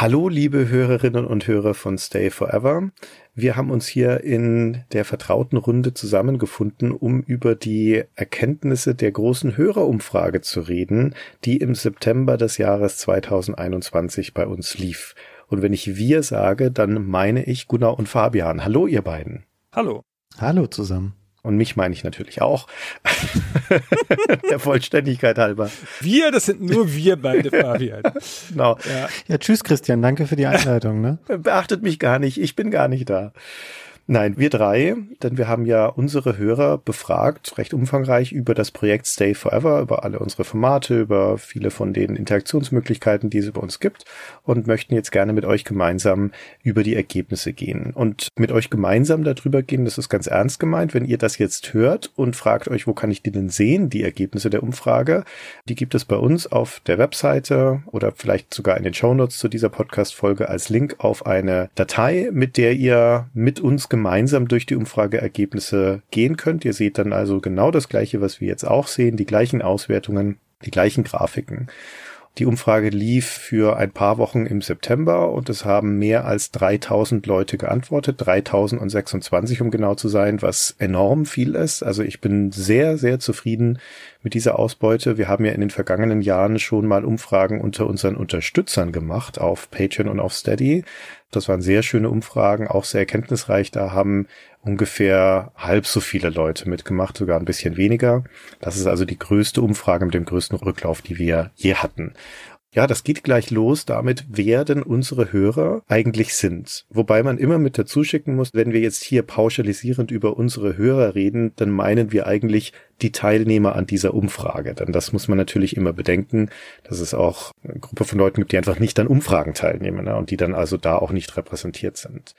Hallo, liebe Hörerinnen und Hörer von Stay Forever. Wir haben uns hier in der vertrauten Runde zusammengefunden, um über die Erkenntnisse der großen Hörerumfrage zu reden, die im September des Jahres 2021 bei uns lief. Und wenn ich wir sage, dann meine ich Gunnar und Fabian. Hallo, ihr beiden. Hallo. Hallo zusammen. Und mich meine ich natürlich auch. Der Vollständigkeit halber. Wir, das sind nur wir beide, Fabian. genau. Ja. ja, tschüss Christian, danke für die Einleitung. Ne? Beachtet mich gar nicht, ich bin gar nicht da. Nein, wir drei, denn wir haben ja unsere Hörer befragt, recht umfangreich über das Projekt Stay Forever, über alle unsere Formate, über viele von den Interaktionsmöglichkeiten, die es bei uns gibt und möchten jetzt gerne mit euch gemeinsam über die Ergebnisse gehen. Und mit euch gemeinsam darüber gehen, das ist ganz ernst gemeint, wenn ihr das jetzt hört und fragt euch, wo kann ich die denn sehen, die Ergebnisse der Umfrage, die gibt es bei uns auf der Webseite oder vielleicht sogar in den Shownotes zu dieser Podcast-Folge als Link auf eine Datei, mit der ihr mit uns gemeinsam gemeinsam durch die Umfrageergebnisse gehen könnt. Ihr seht dann also genau das Gleiche, was wir jetzt auch sehen, die gleichen Auswertungen, die gleichen Grafiken. Die Umfrage lief für ein paar Wochen im September und es haben mehr als 3000 Leute geantwortet, 3026 um genau zu sein, was enorm viel ist. Also ich bin sehr, sehr zufrieden mit dieser Ausbeute. Wir haben ja in den vergangenen Jahren schon mal Umfragen unter unseren Unterstützern gemacht auf Patreon und auf Steady. Das waren sehr schöne Umfragen, auch sehr erkenntnisreich. Da haben ungefähr halb so viele Leute mitgemacht, sogar ein bisschen weniger. Das ist also die größte Umfrage mit dem größten Rücklauf, die wir je hatten. Ja, das geht gleich los damit, wer denn unsere Hörer eigentlich sind. Wobei man immer mit dazu schicken muss, wenn wir jetzt hier pauschalisierend über unsere Hörer reden, dann meinen wir eigentlich die Teilnehmer an dieser Umfrage. Denn das muss man natürlich immer bedenken, dass es auch eine Gruppe von Leuten gibt, die einfach nicht an Umfragen teilnehmen ne, und die dann also da auch nicht repräsentiert sind.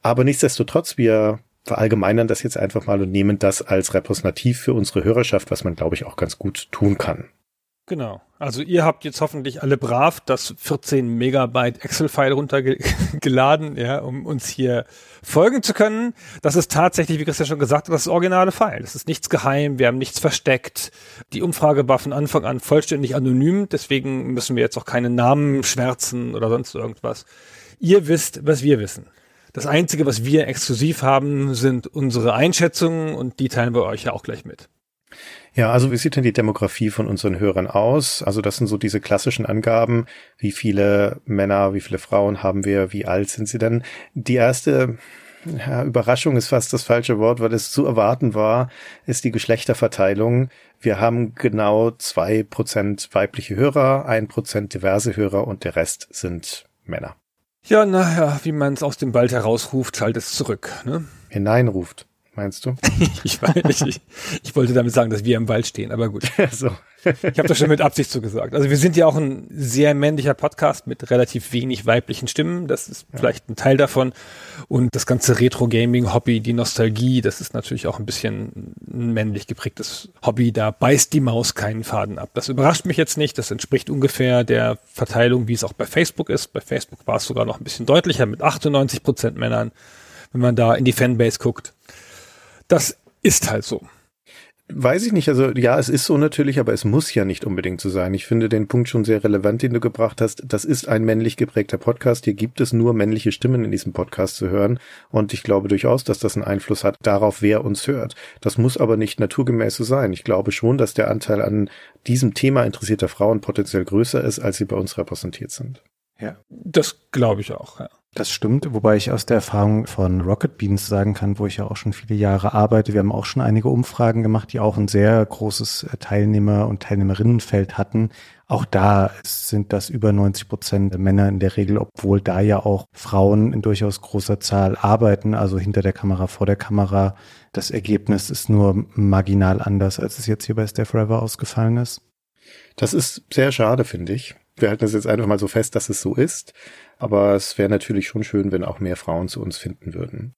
Aber nichtsdestotrotz, wir verallgemeinern das jetzt einfach mal und nehmen das als repräsentativ für unsere Hörerschaft, was man, glaube ich, auch ganz gut tun kann. Genau. Also ihr habt jetzt hoffentlich alle brav das 14 Megabyte Excel-File runtergeladen, ja, um uns hier folgen zu können. Das ist tatsächlich, wie Christian schon gesagt hat, das originale File. Das ist nichts geheim, wir haben nichts versteckt. Die Umfrage war von Anfang an vollständig anonym, deswegen müssen wir jetzt auch keine Namen schwärzen oder sonst irgendwas. Ihr wisst, was wir wissen. Das Einzige, was wir exklusiv haben, sind unsere Einschätzungen und die teilen wir euch ja auch gleich mit. Ja, also wie sieht denn die Demografie von unseren Hörern aus? Also das sind so diese klassischen Angaben. Wie viele Männer, wie viele Frauen haben wir? Wie alt sind sie denn? Die erste ja, Überraschung ist fast das falsche Wort, weil es zu erwarten war, ist die Geschlechterverteilung. Wir haben genau zwei Prozent weibliche Hörer, ein Prozent diverse Hörer und der Rest sind Männer. Ja, naja, wie man es aus dem Wald herausruft, schaltet es zurück. Ne? Hineinruft meinst du? ich weiß. Ich, ich, wollte damit sagen, dass wir im Wald stehen, aber gut. so. ich habe das schon mit Absicht so gesagt. Also wir sind ja auch ein sehr männlicher Podcast mit relativ wenig weiblichen Stimmen. Das ist ja. vielleicht ein Teil davon. Und das ganze Retro-Gaming-Hobby, die Nostalgie, das ist natürlich auch ein bisschen ein männlich geprägtes Hobby. Da beißt die Maus keinen Faden ab. Das überrascht mich jetzt nicht. Das entspricht ungefähr der Verteilung, wie es auch bei Facebook ist. Bei Facebook war es sogar noch ein bisschen deutlicher mit 98 Prozent Männern, wenn man da in die Fanbase guckt. Das ist halt so. Weiß ich nicht, also ja, es ist so natürlich, aber es muss ja nicht unbedingt so sein. Ich finde den Punkt schon sehr relevant, den du gebracht hast. Das ist ein männlich geprägter Podcast. Hier gibt es nur männliche Stimmen in diesem Podcast zu hören. Und ich glaube durchaus, dass das einen Einfluss hat darauf, wer uns hört. Das muss aber nicht naturgemäß so sein. Ich glaube schon, dass der Anteil an diesem Thema interessierter Frauen potenziell größer ist, als sie bei uns repräsentiert sind. Ja, das glaube ich auch, ja. Das stimmt, wobei ich aus der Erfahrung von Rocket Beans sagen kann, wo ich ja auch schon viele Jahre arbeite. Wir haben auch schon einige Umfragen gemacht, die auch ein sehr großes Teilnehmer- und Teilnehmerinnenfeld hatten. Auch da sind das über 90 Prozent Männer in der Regel, obwohl da ja auch Frauen in durchaus großer Zahl arbeiten, also hinter der Kamera, vor der Kamera. Das Ergebnis ist nur marginal anders, als es jetzt hier bei Stay Forever ausgefallen ist. Das ist sehr schade, finde ich. Wir halten es jetzt einfach mal so fest, dass es so ist. Aber es wäre natürlich schon schön, wenn auch mehr Frauen zu uns finden würden.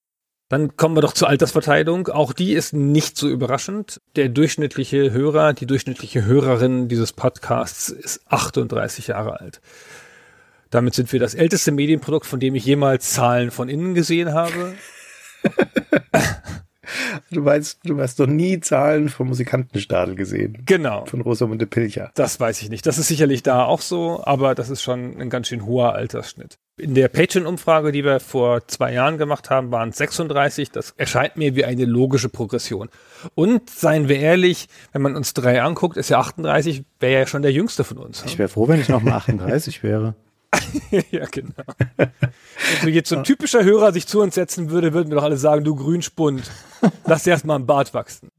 Dann kommen wir doch zur Altersverteilung. Auch die ist nicht so überraschend. Der durchschnittliche Hörer, die durchschnittliche Hörerin dieses Podcasts ist 38 Jahre alt. Damit sind wir das älteste Medienprodukt, von dem ich jemals Zahlen von innen gesehen habe. Du meinst, du hast noch nie Zahlen vom Musikantenstadel gesehen. Genau. Von Rosamunde Pilcher. Das weiß ich nicht. Das ist sicherlich da auch so, aber das ist schon ein ganz schön hoher Altersschnitt. In der Patreon-Umfrage, die wir vor zwei Jahren gemacht haben, waren es 36. Das erscheint mir wie eine logische Progression. Und seien wir ehrlich, wenn man uns drei anguckt, ist ja 38, wäre ja schon der jüngste von uns. Ich wäre froh, wenn ich noch mal 38 wäre. ja, genau. Wenn jetzt so ein typischer Hörer sich zu uns setzen würde, würden wir doch alle sagen, du Grünspund, lass erst mal ein Bart wachsen.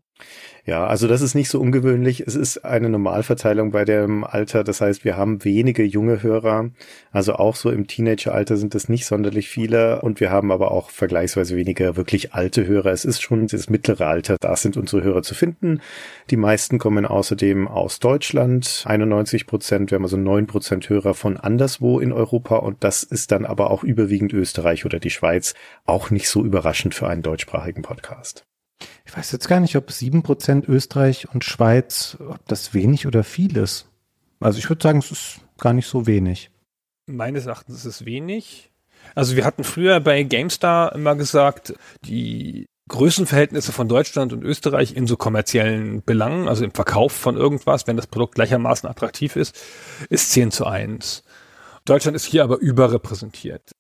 Ja, also das ist nicht so ungewöhnlich. Es ist eine Normalverteilung bei dem Alter. Das heißt, wir haben wenige junge Hörer. Also auch so im Teenageralter sind es nicht sonderlich viele. Und wir haben aber auch vergleichsweise weniger wirklich alte Hörer. Es ist schon das mittlere Alter. Da sind unsere Hörer zu finden. Die meisten kommen außerdem aus Deutschland. 91 Prozent. Wir haben also 9 Prozent Hörer von anderswo in Europa. Und das ist dann aber auch überwiegend Österreich oder die Schweiz. Auch nicht so überraschend für einen deutschsprachigen Podcast. Ich weiß jetzt gar nicht, ob sieben Prozent Österreich und Schweiz, ob das wenig oder viel ist. Also ich würde sagen, es ist gar nicht so wenig. Meines Erachtens ist es wenig. Also wir hatten früher bei GameStar immer gesagt, die Größenverhältnisse von Deutschland und Österreich in so kommerziellen Belangen, also im Verkauf von irgendwas, wenn das Produkt gleichermaßen attraktiv ist, ist 10 zu 1. Deutschland ist hier aber überrepräsentiert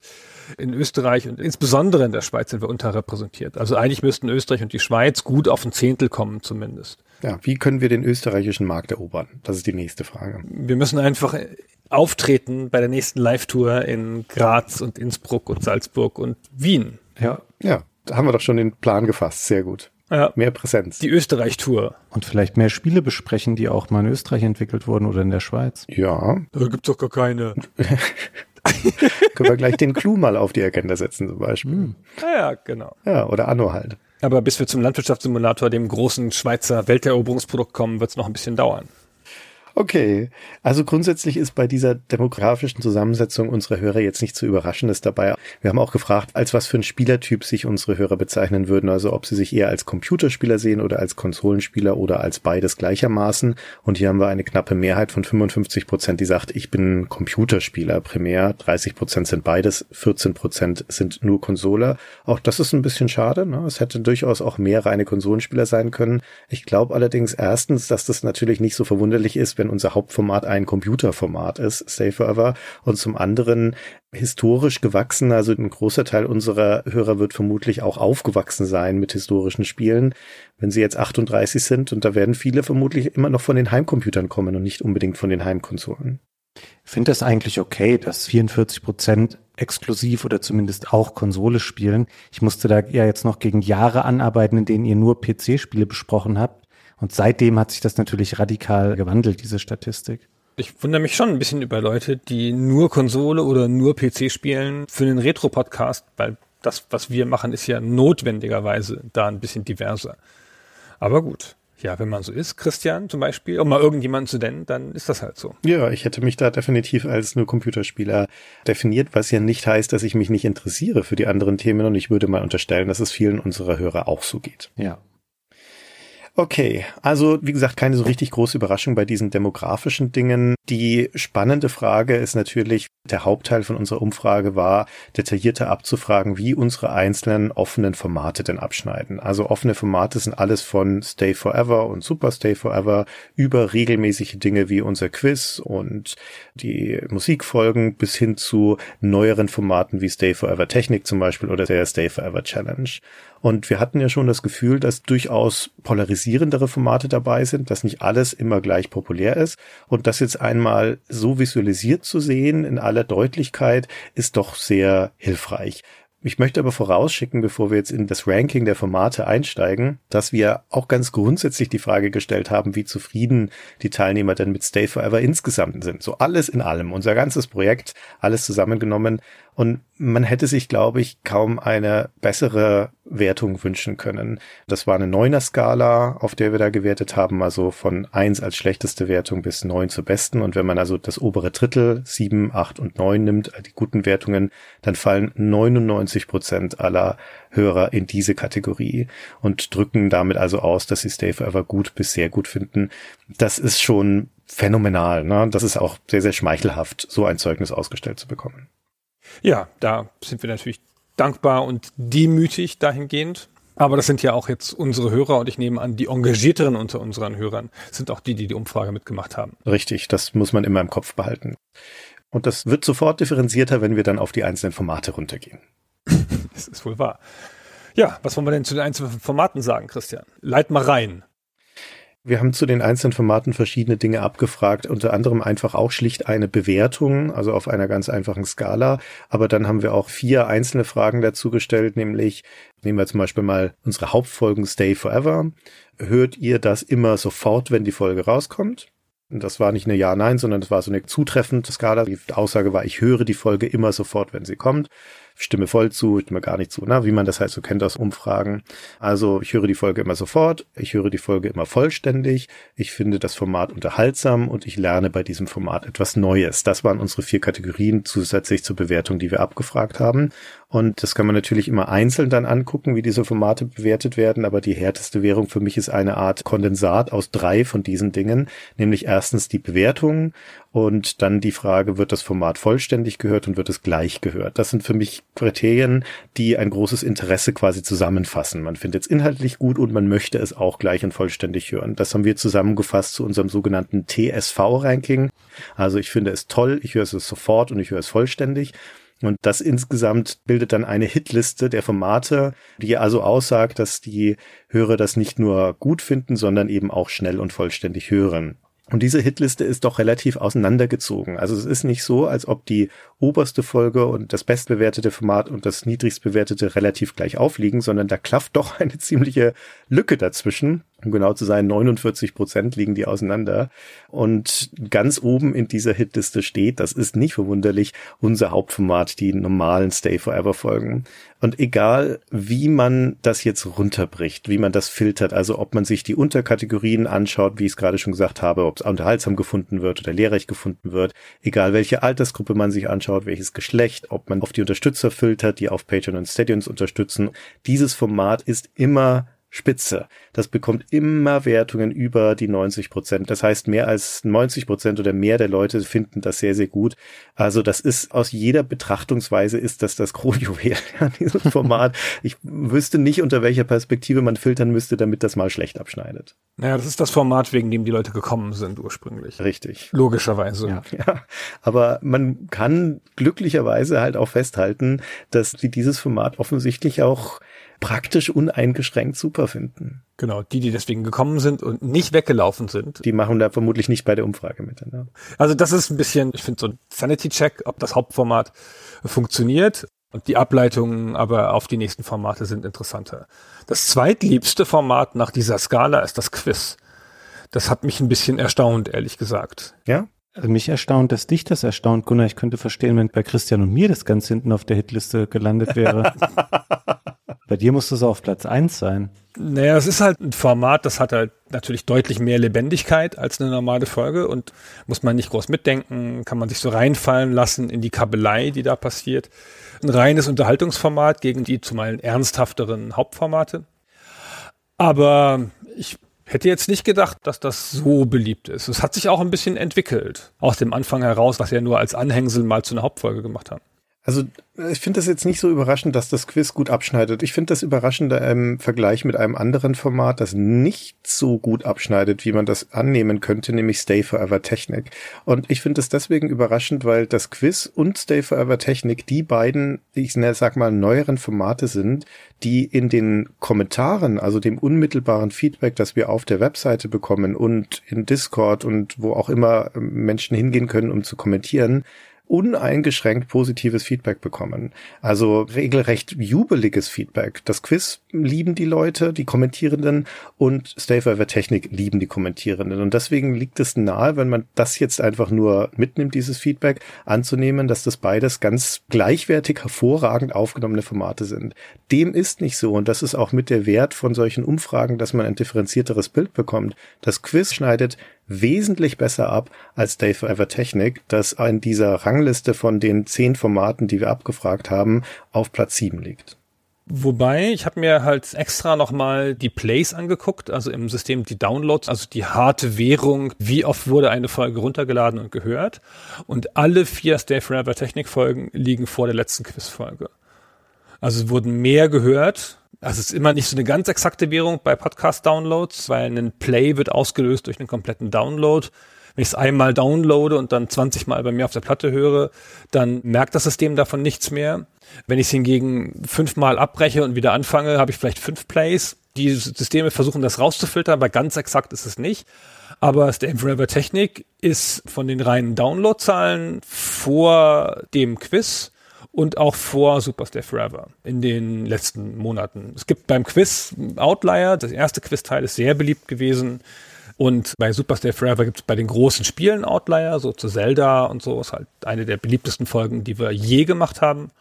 in Österreich und insbesondere in der Schweiz sind wir unterrepräsentiert. Also eigentlich müssten Österreich und die Schweiz gut auf ein Zehntel kommen zumindest. Ja, wie können wir den österreichischen Markt erobern? Das ist die nächste Frage. Wir müssen einfach auftreten bei der nächsten Live-Tour in Graz und Innsbruck und Salzburg und Wien. Ja. Ja, da haben wir doch schon den Plan gefasst. Sehr gut. Ja. Mehr Präsenz. Die Österreich-Tour. Und vielleicht mehr Spiele besprechen, die auch mal in Österreich entwickelt wurden oder in der Schweiz. Ja. Da gibt's doch gar keine. Können wir gleich den Clou mal auf die Agenda setzen zum Beispiel. Hm. Ja, genau. Ja, oder Anno halt. Aber bis wir zum Landwirtschaftssimulator, dem großen Schweizer Welteroberungsprodukt kommen, wird es noch ein bisschen dauern. Okay, also grundsätzlich ist bei dieser demografischen Zusammensetzung unserer Hörer jetzt nicht zu Überraschendes dabei. Wir haben auch gefragt, als was für ein Spielertyp sich unsere Hörer bezeichnen würden, also ob sie sich eher als Computerspieler sehen oder als Konsolenspieler oder als beides gleichermaßen. Und hier haben wir eine knappe Mehrheit von 55 Prozent, die sagt, ich bin Computerspieler primär. 30 Prozent sind beides, 14 Prozent sind nur Konsole. Auch das ist ein bisschen schade. Ne? Es hätte durchaus auch mehr reine Konsolenspieler sein können. Ich glaube allerdings erstens, dass das natürlich nicht so verwunderlich ist, wenn unser Hauptformat ein Computerformat ist, Stay Forever, und zum anderen historisch gewachsen, also ein großer Teil unserer Hörer wird vermutlich auch aufgewachsen sein mit historischen Spielen, wenn sie jetzt 38 sind und da werden viele vermutlich immer noch von den Heimcomputern kommen und nicht unbedingt von den Heimkonsolen. Ich finde das eigentlich okay, dass 44 Prozent exklusiv oder zumindest auch Konsole spielen. Ich musste da ja jetzt noch gegen Jahre anarbeiten, in denen ihr nur PC-Spiele besprochen habt. Und seitdem hat sich das natürlich radikal gewandelt, diese Statistik. Ich wundere mich schon ein bisschen über Leute, die nur Konsole oder nur PC spielen für einen Retro-Podcast, weil das, was wir machen, ist ja notwendigerweise da ein bisschen diverser. Aber gut. Ja, wenn man so ist, Christian zum Beispiel, um mal irgendjemanden zu nennen, dann ist das halt so. Ja, ich hätte mich da definitiv als nur Computerspieler definiert, was ja nicht heißt, dass ich mich nicht interessiere für die anderen Themen und ich würde mal unterstellen, dass es vielen unserer Hörer auch so geht. Ja. Okay, also wie gesagt, keine so richtig große Überraschung bei diesen demografischen Dingen. Die spannende Frage ist natürlich, der Hauptteil von unserer Umfrage war, detaillierter abzufragen, wie unsere einzelnen offenen Formate denn abschneiden. Also offene Formate sind alles von Stay Forever und Super Stay Forever über regelmäßige Dinge wie unser Quiz und die Musikfolgen bis hin zu neueren Formaten wie Stay Forever Technik zum Beispiel oder der Stay Forever Challenge. Und wir hatten ja schon das Gefühl, dass durchaus polarisierendere Formate dabei sind, dass nicht alles immer gleich populär ist. Und das jetzt einmal so visualisiert zu sehen in aller Deutlichkeit ist doch sehr hilfreich. Ich möchte aber vorausschicken, bevor wir jetzt in das Ranking der Formate einsteigen, dass wir auch ganz grundsätzlich die Frage gestellt haben, wie zufrieden die Teilnehmer denn mit Stay Forever insgesamt sind. So alles in allem, unser ganzes Projekt, alles zusammengenommen. Und man hätte sich, glaube ich, kaum eine bessere Wertung wünschen können. Das war eine Neuner-Skala, auf der wir da gewertet haben, also von eins als schlechteste Wertung bis neun zur besten. Und wenn man also das obere Drittel, sieben, acht und neun nimmt, die guten Wertungen, dann fallen 99 Prozent aller Hörer in diese Kategorie und drücken damit also aus, dass sie Stay Forever gut bis sehr gut finden. Das ist schon phänomenal. Ne? Das ist auch sehr, sehr schmeichelhaft, so ein Zeugnis ausgestellt zu bekommen. Ja, da sind wir natürlich dankbar und demütig dahingehend. Aber das sind ja auch jetzt unsere Hörer und ich nehme an, die engagierteren unter unseren Hörern sind auch die, die die Umfrage mitgemacht haben. Richtig, das muss man immer im Kopf behalten. Und das wird sofort differenzierter, wenn wir dann auf die einzelnen Formate runtergehen. das ist wohl wahr. Ja, was wollen wir denn zu den einzelnen Formaten sagen, Christian? Leit mal rein. Wir haben zu den einzelnen Formaten verschiedene Dinge abgefragt, unter anderem einfach auch schlicht eine Bewertung, also auf einer ganz einfachen Skala. Aber dann haben wir auch vier einzelne Fragen dazu gestellt, nämlich nehmen wir zum Beispiel mal unsere Hauptfolgen Stay Forever. Hört ihr das immer sofort, wenn die Folge rauskommt? Das war nicht eine Ja-Nein, sondern das war so eine zutreffende Skala. Die Aussage war, ich höre die Folge immer sofort, wenn sie kommt stimme voll zu, stimme gar nicht zu, na, wie man das halt so kennt aus Umfragen. Also ich höre die Folge immer sofort, ich höre die Folge immer vollständig, ich finde das Format unterhaltsam und ich lerne bei diesem Format etwas Neues. Das waren unsere vier Kategorien zusätzlich zur Bewertung, die wir abgefragt haben. Und das kann man natürlich immer einzeln dann angucken, wie diese Formate bewertet werden. Aber die härteste Währung für mich ist eine Art Kondensat aus drei von diesen Dingen. Nämlich erstens die Bewertung und dann die Frage, wird das Format vollständig gehört und wird es gleich gehört? Das sind für mich Kriterien, die ein großes Interesse quasi zusammenfassen. Man findet es inhaltlich gut und man möchte es auch gleich und vollständig hören. Das haben wir zusammengefasst zu unserem sogenannten TSV-Ranking. Also ich finde es toll, ich höre es sofort und ich höre es vollständig. Und das insgesamt bildet dann eine Hitliste der Formate, die also aussagt, dass die Hörer das nicht nur gut finden, sondern eben auch schnell und vollständig hören. Und diese Hitliste ist doch relativ auseinandergezogen. Also es ist nicht so, als ob die oberste Folge und das bestbewertete Format und das niedrigst bewertete relativ gleich aufliegen, sondern da klafft doch eine ziemliche Lücke dazwischen um genau zu sein, 49 Prozent liegen die auseinander. Und ganz oben in dieser Hitliste steht, das ist nicht verwunderlich, unser Hauptformat, die normalen Stay Forever Folgen. Und egal, wie man das jetzt runterbricht, wie man das filtert, also ob man sich die Unterkategorien anschaut, wie ich es gerade schon gesagt habe, ob es unterhaltsam gefunden wird oder lehrreich gefunden wird, egal welche Altersgruppe man sich anschaut, welches Geschlecht, ob man auf die Unterstützer filtert, die auf Patreon und Steady uns unterstützen, dieses Format ist immer Spitze. Das bekommt immer Wertungen über die 90 Prozent. Das heißt, mehr als 90 Prozent oder mehr der Leute finden das sehr, sehr gut. Also das ist aus jeder Betrachtungsweise ist das das Kronjuwel, ja, dieses Format. ich wüsste nicht, unter welcher Perspektive man filtern müsste, damit das mal schlecht abschneidet. Naja, das ist das Format, wegen dem die Leute gekommen sind ursprünglich. Richtig. Logischerweise. Ja. ja. Aber man kann glücklicherweise halt auch festhalten, dass die dieses Format offensichtlich auch praktisch uneingeschränkt super finden. Genau, die, die deswegen gekommen sind und nicht weggelaufen sind. Die machen da vermutlich nicht bei der Umfrage mit. Ne? Also das ist ein bisschen, ich finde so ein Sanity-Check, ob das Hauptformat funktioniert. Und die Ableitungen aber auf die nächsten Formate sind interessanter. Das zweitliebste Format nach dieser Skala ist das Quiz. Das hat mich ein bisschen erstaunt, ehrlich gesagt. Ja? Also mich erstaunt, dass dich das erstaunt, Gunnar. Ich könnte verstehen, wenn bei Christian und mir das ganz hinten auf der Hitliste gelandet wäre. Bei dir muss es auf Platz eins sein. Naja, es ist halt ein Format, das hat halt natürlich deutlich mehr Lebendigkeit als eine normale Folge und muss man nicht groß mitdenken, kann man sich so reinfallen lassen in die Kabelei, die da passiert. Ein reines Unterhaltungsformat gegen die zumal ernsthafteren Hauptformate. Aber ich hätte jetzt nicht gedacht, dass das so beliebt ist. Es hat sich auch ein bisschen entwickelt. Aus dem Anfang heraus, was wir nur als Anhängsel mal zu einer Hauptfolge gemacht haben. Also ich finde das jetzt nicht so überraschend, dass das Quiz gut abschneidet. Ich finde das überraschender im Vergleich mit einem anderen Format, das nicht so gut abschneidet, wie man das annehmen könnte, nämlich Stay Forever Technik. Und ich finde es deswegen überraschend, weil das Quiz und Stay Forever Technik die beiden, ich sag mal, neueren Formate sind, die in den Kommentaren, also dem unmittelbaren Feedback, das wir auf der Webseite bekommen und in Discord und wo auch immer Menschen hingehen können, um zu kommentieren, uneingeschränkt positives Feedback bekommen. Also regelrecht jubeliges Feedback. Das Quiz lieben die Leute, die Kommentierenden und Stay Forever Technik lieben die Kommentierenden. Und deswegen liegt es nahe, wenn man das jetzt einfach nur mitnimmt, dieses Feedback, anzunehmen, dass das beides ganz gleichwertig hervorragend aufgenommene Formate sind. Dem ist nicht so und das ist auch mit der Wert von solchen Umfragen, dass man ein differenzierteres Bild bekommt. Das Quiz schneidet wesentlich besser ab als Day Forever Technik, das in dieser Rangliste von den zehn Formaten, die wir abgefragt haben, auf Platz sieben liegt. Wobei, ich habe mir halt extra nochmal die Plays angeguckt, also im System die Downloads, also die harte Währung, wie oft wurde eine Folge runtergeladen und gehört. Und alle vier Stay Forever Technik Folgen liegen vor der letzten Quizfolge. Also wurden mehr gehört Also es ist immer nicht so eine ganz exakte Währung bei Podcast-Downloads, weil ein Play wird ausgelöst durch einen kompletten Download. Wenn ich es einmal downloade und dann 20 Mal bei mir auf der Platte höre, dann merkt das System davon nichts mehr. Wenn ich es hingegen fünfmal abbreche und wieder anfange, habe ich vielleicht fünf Plays. Die Systeme versuchen das rauszufiltern, aber ganz exakt ist es nicht. Aber Stay Forever Technik ist von den reinen Downloadzahlen vor dem Quiz und auch vor Super Stay Forever in den letzten Monaten. Es gibt beim Quiz Outlier, das erste Quizteil ist sehr beliebt gewesen. Und bei Super Stay Forever gibt es bei den großen Spielen Outlier, so zu Zelda und so, ist halt eine der beliebtesten Folgen, die wir je gemacht haben.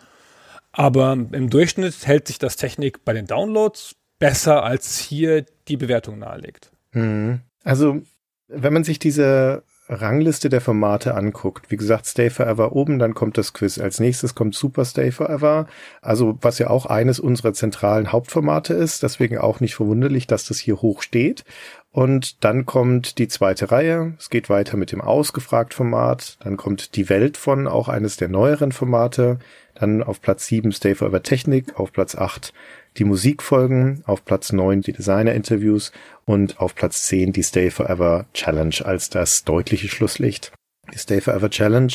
Aber im Durchschnitt hält sich das Technik bei den Downloads besser, als hier die Bewertung nahelegt. Mhm. Also, wenn man sich diese Rangliste der Formate anguckt, wie gesagt, Stay Forever oben, dann kommt das Quiz. Als nächstes kommt Super Stay Forever. Also, was ja auch eines unserer zentralen Hauptformate ist. Deswegen auch nicht verwunderlich, dass das hier hoch steht. Und dann kommt die zweite Reihe. Es geht weiter mit dem Ausgefragt-Format. Dann kommt die Welt von, auch eines der neueren Formate. Dann auf Platz 7 Stay Forever Technik, auf Platz 8 die Musikfolgen, auf Platz 9 die Designer-Interviews und auf Platz 10 die Stay Forever Challenge als das deutliche Schlusslicht. Die Stay Forever Challenge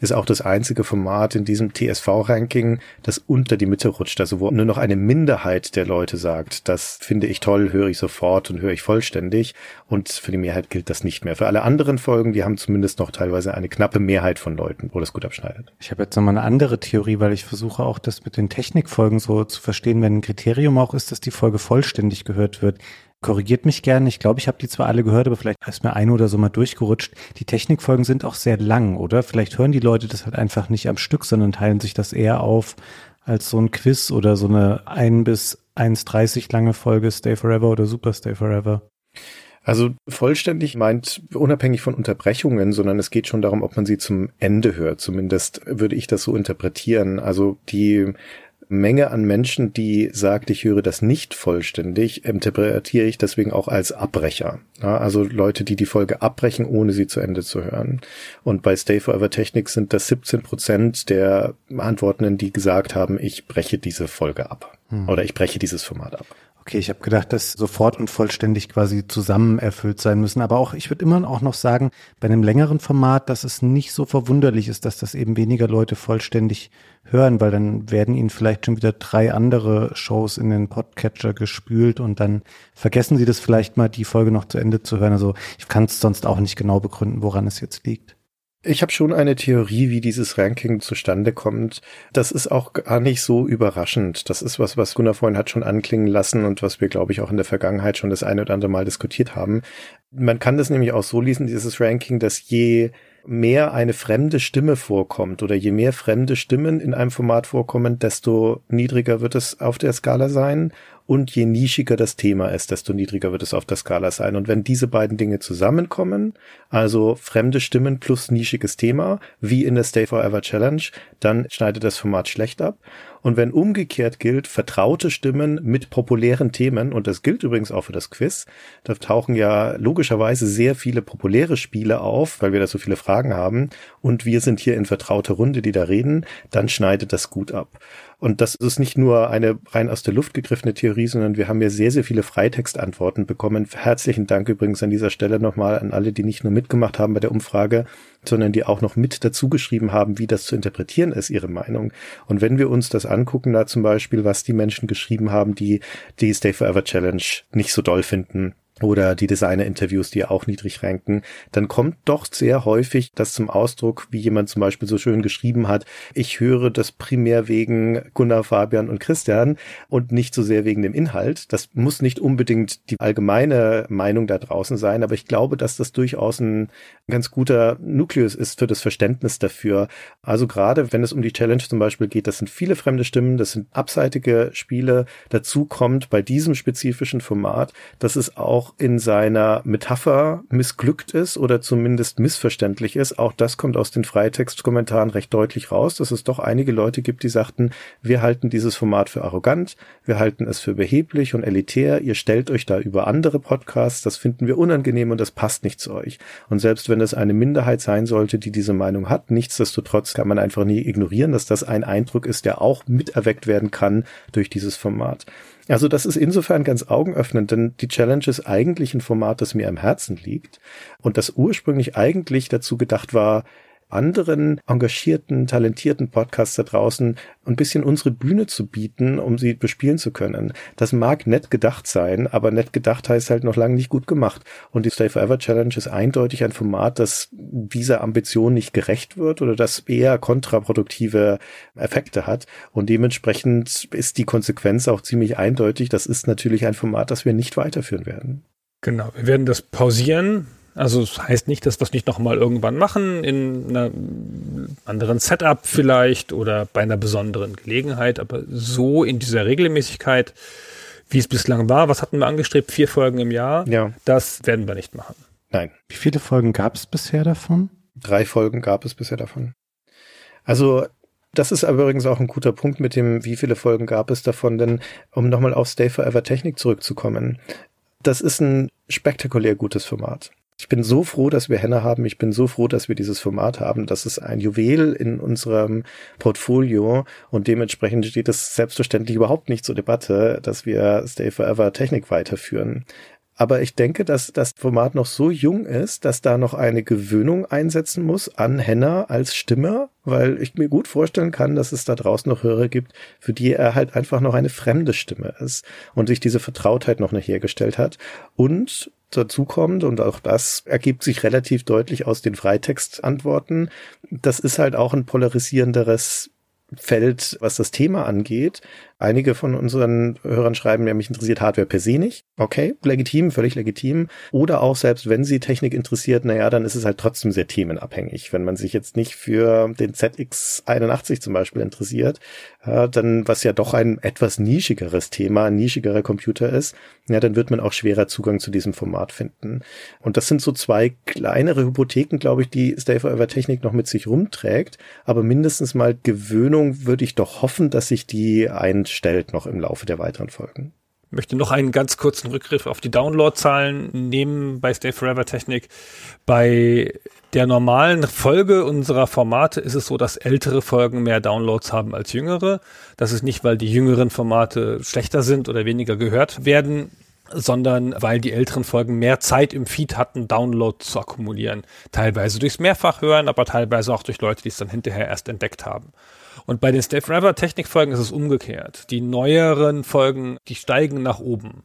ist auch das einzige Format in diesem TSV-Ranking, das unter die Mitte rutscht, also wo nur noch eine Minderheit der Leute sagt, das finde ich toll, höre ich sofort und höre ich vollständig. Und für die Mehrheit gilt das nicht mehr. Für alle anderen Folgen, die haben zumindest noch teilweise eine knappe Mehrheit von Leuten, wo das gut abschneidet. Ich habe jetzt nochmal eine andere Theorie, weil ich versuche auch das mit den Technikfolgen so zu verstehen, wenn ein Kriterium auch ist, dass die Folge vollständig gehört wird. Korrigiert mich gerne. Ich glaube, ich habe die zwar alle gehört, aber vielleicht ist mir eine oder so mal durchgerutscht. Die Technikfolgen sind auch sehr lang, oder? Vielleicht hören die Leute das halt einfach nicht am Stück, sondern teilen sich das eher auf als so ein Quiz oder so eine ein bis 1,30 lange Folge Stay Forever oder Super Stay Forever. Also vollständig meint unabhängig von Unterbrechungen, sondern es geht schon darum, ob man sie zum Ende hört. Zumindest würde ich das so interpretieren. Also die Menge an Menschen, die sagt, ich höre das nicht vollständig, interpretiere ich deswegen auch als Abbrecher. Ja, also Leute, die die Folge abbrechen, ohne sie zu Ende zu hören. Und bei Stay Forever Technik sind das 17 Prozent der Antwortenden, die gesagt haben, ich breche diese Folge ab. Hm. Oder ich breche dieses Format ab. Okay, ich habe gedacht, dass sofort und vollständig quasi zusammen erfüllt sein müssen. Aber auch, ich würde immer auch noch sagen, bei einem längeren Format, dass es nicht so verwunderlich ist, dass das eben weniger Leute vollständig hören, weil dann werden ihnen vielleicht schon wieder drei andere Shows in den Podcatcher gespült und dann vergessen sie das vielleicht mal, die Folge noch zu Ende zu hören. Also ich kann es sonst auch nicht genau begründen, woran es jetzt liegt. Ich habe schon eine Theorie, wie dieses Ranking zustande kommt. Das ist auch gar nicht so überraschend. Das ist was, was Gunnar vorhin hat schon anklingen lassen und was wir, glaube ich, auch in der Vergangenheit schon das eine oder andere Mal diskutiert haben. Man kann das nämlich auch so lesen, dieses Ranking, dass je mehr eine fremde Stimme vorkommt oder je mehr fremde Stimmen in einem Format vorkommen, desto niedriger wird es auf der Skala sein und je nischiger das Thema ist, desto niedriger wird es auf der Skala sein. Und wenn diese beiden Dinge zusammenkommen, also fremde Stimmen plus nischiges Thema, wie in der Stay Forever Challenge, dann schneidet das Format schlecht ab. Und wenn umgekehrt gilt, vertraute Stimmen mit populären Themen, und das gilt übrigens auch für das Quiz, da tauchen ja logischerweise sehr viele populäre Spiele auf, weil wir da so viele Fragen haben, und wir sind hier in vertrauter Runde, die da reden, dann schneidet das gut ab. Und das ist nicht nur eine rein aus der Luft gegriffene Theorie, sondern wir haben ja sehr, sehr viele Freitextantworten bekommen. Herzlichen Dank übrigens an dieser Stelle nochmal an alle, die nicht nur mitgemacht haben bei der Umfrage, sondern die auch noch mit dazu geschrieben haben, wie das zu interpretieren ist, ihre Meinung. Und wenn wir uns das angucken, da zum Beispiel, was die Menschen geschrieben haben, die die Stay Forever Challenge nicht so doll finden, oder die Designer-Interviews, die auch niedrig ranken, dann kommt doch sehr häufig das zum Ausdruck, wie jemand zum Beispiel so schön geschrieben hat, ich höre das primär wegen Gunnar, Fabian und Christian und nicht so sehr wegen dem Inhalt. Das muss nicht unbedingt die allgemeine Meinung da draußen sein, aber ich glaube, dass das durchaus ein ganz guter Nukleus ist für das Verständnis dafür. Also gerade wenn es um die Challenge zum Beispiel geht, das sind viele fremde Stimmen, das sind abseitige Spiele. Dazu kommt bei diesem spezifischen Format, dass es auch auch in seiner Metapher missglückt ist oder zumindest missverständlich ist. Auch das kommt aus den Freitextkommentaren recht deutlich raus, dass es doch einige Leute gibt, die sagten, wir halten dieses Format für arrogant, wir halten es für beheblich und elitär, ihr stellt euch da über andere Podcasts, das finden wir unangenehm und das passt nicht zu euch. Und selbst wenn es eine Minderheit sein sollte, die diese Meinung hat, nichtsdestotrotz kann man einfach nie ignorieren, dass das ein Eindruck ist, der auch miterweckt werden kann durch dieses Format. Also das ist insofern ganz augenöffnend, denn die Challenge ist eigentlich ein Format, das mir am Herzen liegt und das ursprünglich eigentlich dazu gedacht war, anderen engagierten, talentierten Podcasts da draußen ein bisschen unsere Bühne zu bieten, um sie bespielen zu können. Das mag nett gedacht sein, aber nett gedacht heißt halt noch lange nicht gut gemacht. Und die Stay Forever Challenge ist eindeutig ein Format, das dieser Ambition nicht gerecht wird oder das eher kontraproduktive Effekte hat. Und dementsprechend ist die Konsequenz auch ziemlich eindeutig. Das ist natürlich ein Format, das wir nicht weiterführen werden. Genau, wir werden das pausieren, also das heißt nicht, dass wir es nicht nochmal irgendwann machen, in einer anderen Setup vielleicht oder bei einer besonderen Gelegenheit, aber so in dieser Regelmäßigkeit, wie es bislang war, was hatten wir angestrebt, vier Folgen im Jahr, ja. das werden wir nicht machen. Nein. Wie viele Folgen gab es bisher davon? Drei Folgen gab es bisher davon. Also das ist übrigens auch ein guter Punkt mit dem, wie viele Folgen gab es davon, denn um nochmal auf Stay Forever Technik zurückzukommen. Das ist ein spektakulär gutes Format. Ich bin so froh, dass wir Henne haben. Ich bin so froh, dass wir dieses Format haben. Das ist ein Juwel in unserem Portfolio und dementsprechend steht es selbstverständlich überhaupt nicht zur Debatte, dass wir Stay Forever Technik weiterführen. Aber ich denke, dass das Format noch so jung ist, dass da noch eine Gewöhnung einsetzen muss an Henna als Stimme, weil ich mir gut vorstellen kann, dass es da draußen noch Hörer gibt, für die er halt einfach noch eine fremde Stimme ist und sich diese Vertrautheit noch nicht hergestellt hat. Und dazu kommt, und auch das ergibt sich relativ deutlich aus den Freitextantworten, das ist halt auch ein polarisierenderes Feld, was das Thema angeht. Einige von unseren Hörern schreiben, ja, mich interessiert Hardware per se nicht. Okay, legitim, völlig legitim. Oder auch selbst wenn sie Technik interessiert, naja, dann ist es halt trotzdem sehr themenabhängig. Wenn man sich jetzt nicht für den ZX81 zum Beispiel interessiert, äh, dann, was ja doch ein etwas nischigeres Thema, ein nischigerer Computer ist, ja, dann wird man auch schwerer Zugang zu diesem Format finden. Und das sind so zwei kleinere Hypotheken, glaube ich, die Stay Forever Technik noch mit sich rumträgt. Aber mindestens mal Gewöhnung würde ich doch hoffen, dass sich die ein stellt noch im Laufe der weiteren Folgen. Ich möchte noch einen ganz kurzen Rückgriff auf die Downloadzahlen nehmen bei Stay Forever Technik. Bei der normalen Folge unserer Formate ist es so, dass ältere Folgen mehr Downloads haben als jüngere. Das ist nicht, weil die jüngeren Formate schlechter sind oder weniger gehört werden, sondern weil die älteren Folgen mehr Zeit im Feed hatten, Download zu akkumulieren. Teilweise durchs Mehrfachhören, aber teilweise auch durch Leute, die es dann hinterher erst entdeckt haben. Und bei den Stay Forever Technikfolgen ist es umgekehrt. Die neueren Folgen, die steigen nach oben.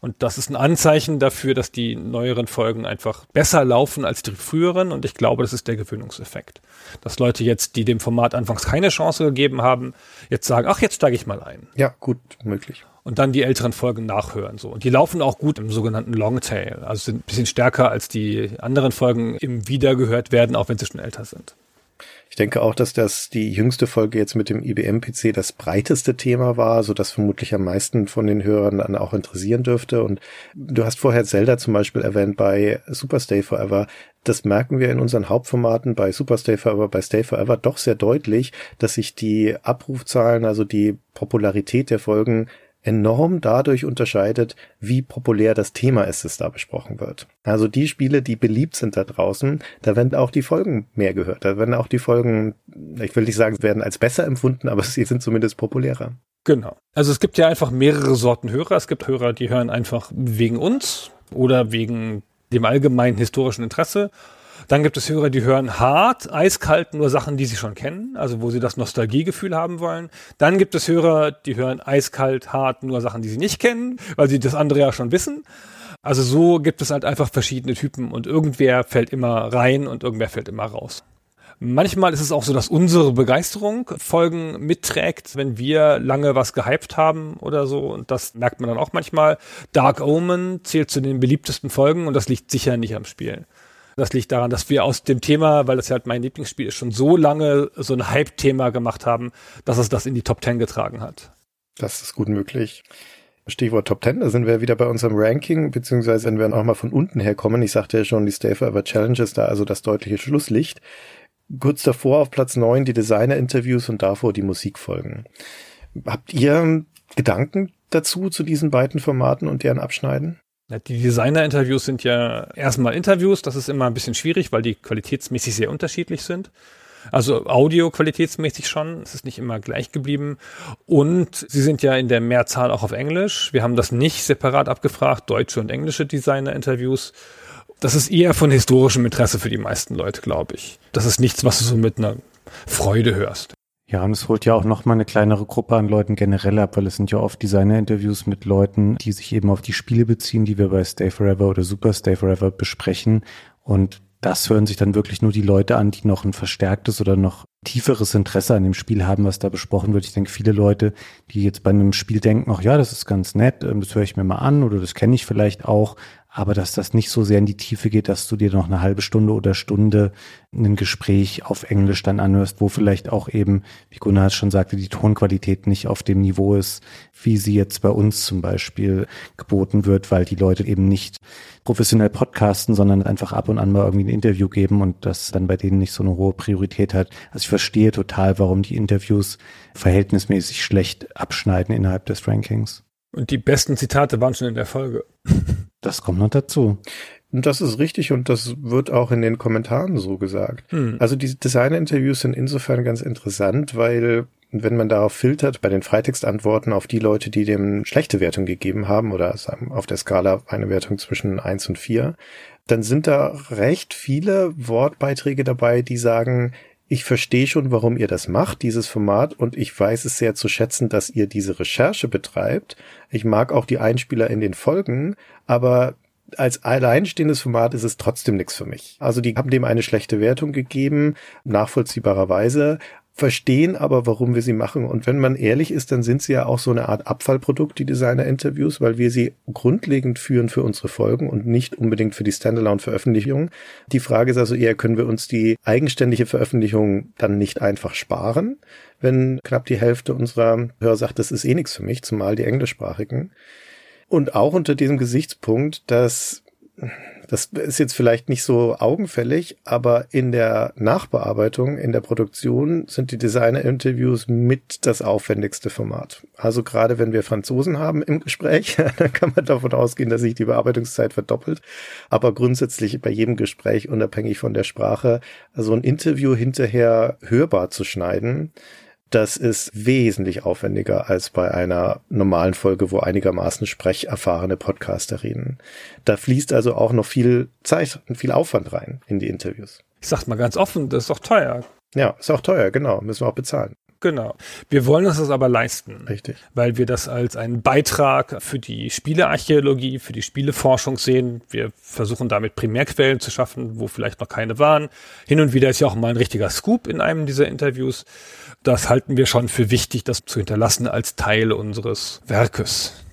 Und das ist ein Anzeichen dafür, dass die neueren Folgen einfach besser laufen als die früheren. Und ich glaube, das ist der Gewöhnungseffekt. Dass Leute jetzt, die dem Format anfangs keine Chance gegeben haben, jetzt sagen, ach, jetzt steige ich mal ein. Ja, gut möglich. Und dann die älteren Folgen nachhören. So. Und die laufen auch gut im sogenannten Longtail. Also sind ein bisschen stärker als die anderen Folgen im Wiedergehört werden, auch wenn sie schon älter sind. Ich denke auch, dass das die jüngste Folge jetzt mit dem IBM-PC das breiteste Thema war, so dass vermutlich am meisten von den Hörern dann auch interessieren dürfte. Und du hast vorher Zelda zum Beispiel erwähnt bei Superstay Forever. Das merken wir in unseren Hauptformaten bei Superstay Forever, bei Stay Forever doch sehr deutlich, dass sich die Abrufzahlen, also die Popularität der Folgen enorm dadurch unterscheidet, wie populär das Thema ist, das da besprochen wird. Also die Spiele, die beliebt sind da draußen, da werden auch die Folgen mehr gehört. Da werden auch die Folgen, ich will nicht sagen, werden als besser empfunden, aber sie sind zumindest populärer. Genau. Also es gibt ja einfach mehrere Sorten Hörer. Es gibt Hörer, die hören einfach wegen uns oder wegen dem allgemeinen historischen Interesse. Dann gibt es Hörer, die hören hart, eiskalt nur Sachen, die sie schon kennen, also wo sie das Nostalgiegefühl haben wollen. Dann gibt es Hörer, die hören eiskalt, hart nur Sachen, die sie nicht kennen, weil sie das andere ja schon wissen. Also so gibt es halt einfach verschiedene Typen und irgendwer fällt immer rein und irgendwer fällt immer raus. Manchmal ist es auch so, dass unsere Begeisterung Folgen mitträgt, wenn wir lange was gehypt haben oder so. Und das merkt man dann auch manchmal. Dark Omen zählt zu den beliebtesten Folgen und das liegt sicher nicht am Spiel. Das liegt daran, dass wir aus dem Thema, weil das ja halt mein Lieblingsspiel ist, schon so lange so ein Hype-Thema gemacht haben, dass es das in die Top Ten getragen hat. Das ist gut möglich. Stichwort Top Ten, da sind wir wieder bei unserem Ranking, beziehungsweise wenn wir noch mal von unten herkommen, ich sagte ja schon, die Stay Forever Challenge ist da also das deutliche Schlusslicht. Kurz davor auf Platz neun die Designer-Interviews und davor die Musikfolgen. Habt ihr Gedanken dazu, zu diesen beiden Formaten und deren Abschneiden? Die Designer-Interviews sind ja erstmal Interviews, das ist immer ein bisschen schwierig, weil die qualitätsmäßig sehr unterschiedlich sind. Also Audio-qualitätsmäßig schon. Es ist nicht immer gleich geblieben. Und sie sind ja in der Mehrzahl auch auf Englisch. Wir haben das nicht separat abgefragt, deutsche und englische Designer-Interviews. Das ist eher von historischem Interesse für die meisten Leute, glaube ich. Das ist nichts, was du so mit einer Freude hörst. Ja, und es holt ja auch nochmal eine kleinere Gruppe an Leuten generell ab, weil es sind ja oft Designer-Interviews mit Leuten, die sich eben auf die Spiele beziehen, die wir bei Stay Forever oder Super Stay Forever besprechen. Und das hören sich dann wirklich nur die Leute an, die noch ein verstärktes oder noch tieferes Interesse an dem Spiel haben, was da besprochen wird. Ich denke, viele Leute, die jetzt bei einem Spiel denken, ach ja, das ist ganz nett, ähm, das höre ich mir mal an oder das kenne ich vielleicht auch, aber dass das nicht so sehr in die Tiefe geht, dass du dir noch eine halbe Stunde oder Stunde ein Gespräch auf Englisch dann anhörst, wo vielleicht auch eben, wie Gunnar schon sagte, die Tonqualität nicht auf dem Niveau ist, wie sie jetzt bei uns zum Beispiel geboten wird, weil die Leute eben nicht professionell podcasten, sondern einfach ab und an mal irgendwie ein Interview geben und das dann bei denen nicht so eine hohe Priorität hat. Also ich verstehe total, warum die Interviews verhältnismäßig schlecht abschneiden innerhalb des Rankings. Und die besten Zitate waren schon in der Folge. Das kommt noch dazu. Das ist richtig und das wird auch in den Kommentaren so gesagt. Hm. Also die Designer-Interviews sind insofern ganz interessant, weil wenn man darauf filtert, bei den Freitextantworten auf die Leute, die dem schlechte Wertung gegeben haben oder sagen auf der Skala eine Wertung zwischen eins und vier, dann sind da recht viele Wortbeiträge dabei, die sagen, ich verstehe schon, warum ihr das macht, dieses Format, und ich weiß es sehr zu schätzen, dass ihr diese Recherche betreibt. Ich mag auch die Einspieler in den Folgen, aber als alleinstehendes Format ist es trotzdem nichts für mich. Also die haben dem eine schlechte Wertung gegeben, nachvollziehbarerweise, verstehen aber, warum wir sie machen. Und wenn man ehrlich ist, dann sind sie ja auch so eine Art Abfallprodukt, die Designer-Interviews, weil wir sie grundlegend führen für unsere Folgen und nicht unbedingt für die Standalone-Veröffentlichung. Die Frage ist also eher, können wir uns die eigenständige Veröffentlichung dann nicht einfach sparen, wenn knapp die Hälfte unserer Hörer sagt, das ist eh nichts für mich, zumal die englischsprachigen. Und auch unter diesem Gesichtspunkt, dass das ist jetzt vielleicht nicht so augenfällig, aber in der Nachbearbeitung, in der Produktion sind die Designer-Interviews mit das aufwendigste Format. Also gerade wenn wir Franzosen haben im Gespräch, dann kann man davon ausgehen, dass sich die Bearbeitungszeit verdoppelt. Aber grundsätzlich bei jedem Gespräch, unabhängig von der Sprache, so ein Interview hinterher hörbar zu schneiden, das ist wesentlich aufwendiger als bei einer normalen Folge, wo einigermaßen sprecherfahrene Podcaster reden. Da fließt also auch noch viel Zeit und viel Aufwand rein in die Interviews. Ich sag mal ganz offen, das ist doch teuer. Ja, ist auch teuer, genau. Müssen wir auch bezahlen. Genau. Wir wollen uns das aber leisten. Richtig. Weil wir das als einen Beitrag für die Spielearchäologie, für die Spieleforschung sehen. Wir versuchen damit Primärquellen zu schaffen, wo vielleicht noch keine waren. Hin und wieder ist ja auch mal ein richtiger Scoop in einem dieser Interviews das halten wir schon für wichtig, das zu hinterlassen als Teil unseres Werkes.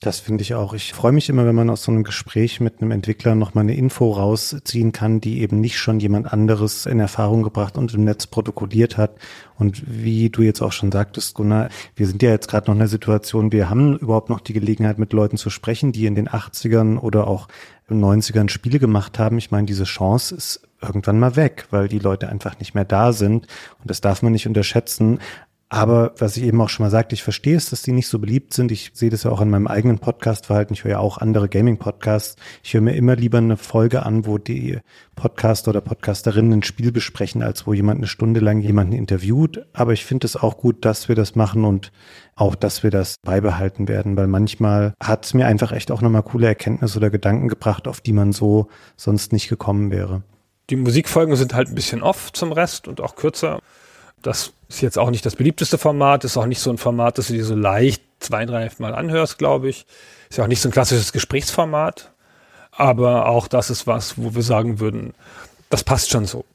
Das finde ich auch. Ich freue mich immer, wenn man aus so einem Gespräch mit einem Entwickler nochmal eine Info rausziehen kann, die eben nicht schon jemand anderes in Erfahrung gebracht und im Netz protokolliert hat. Und wie du jetzt auch schon sagtest, Gunnar, wir sind ja jetzt gerade noch in der Situation, wir haben überhaupt noch die Gelegenheit, mit Leuten zu sprechen, die in den 80ern oder auch in den 90ern Spiele gemacht haben. Ich meine, diese Chance ist irgendwann mal weg, weil die Leute einfach nicht mehr da sind. Und das darf man nicht unterschätzen. Aber was ich eben auch schon mal sagte, ich verstehe es, dass die nicht so beliebt sind. Ich sehe das ja auch in meinem eigenen Podcast-Verhalten. Ich höre ja auch andere Gaming-Podcasts. Ich höre mir immer lieber eine Folge an, wo die Podcaster oder Podcasterinnen ein Spiel besprechen, als wo jemand eine Stunde lang jemanden interviewt. Aber ich finde es auch gut, dass wir das machen und auch, dass wir das beibehalten werden, weil manchmal hat es mir einfach echt auch nochmal coole Erkenntnisse oder Gedanken gebracht, auf die man so sonst nicht gekommen wäre. Die Musikfolgen sind halt ein bisschen off zum Rest und auch kürzer. Das ist jetzt auch nicht das beliebteste Format, ist auch nicht so ein Format, das du dir so leicht zwei, drei Mal anhörst, glaube ich. Ist ja auch nicht so ein klassisches Gesprächsformat. Aber auch das ist was, wo wir sagen würden, das passt schon so.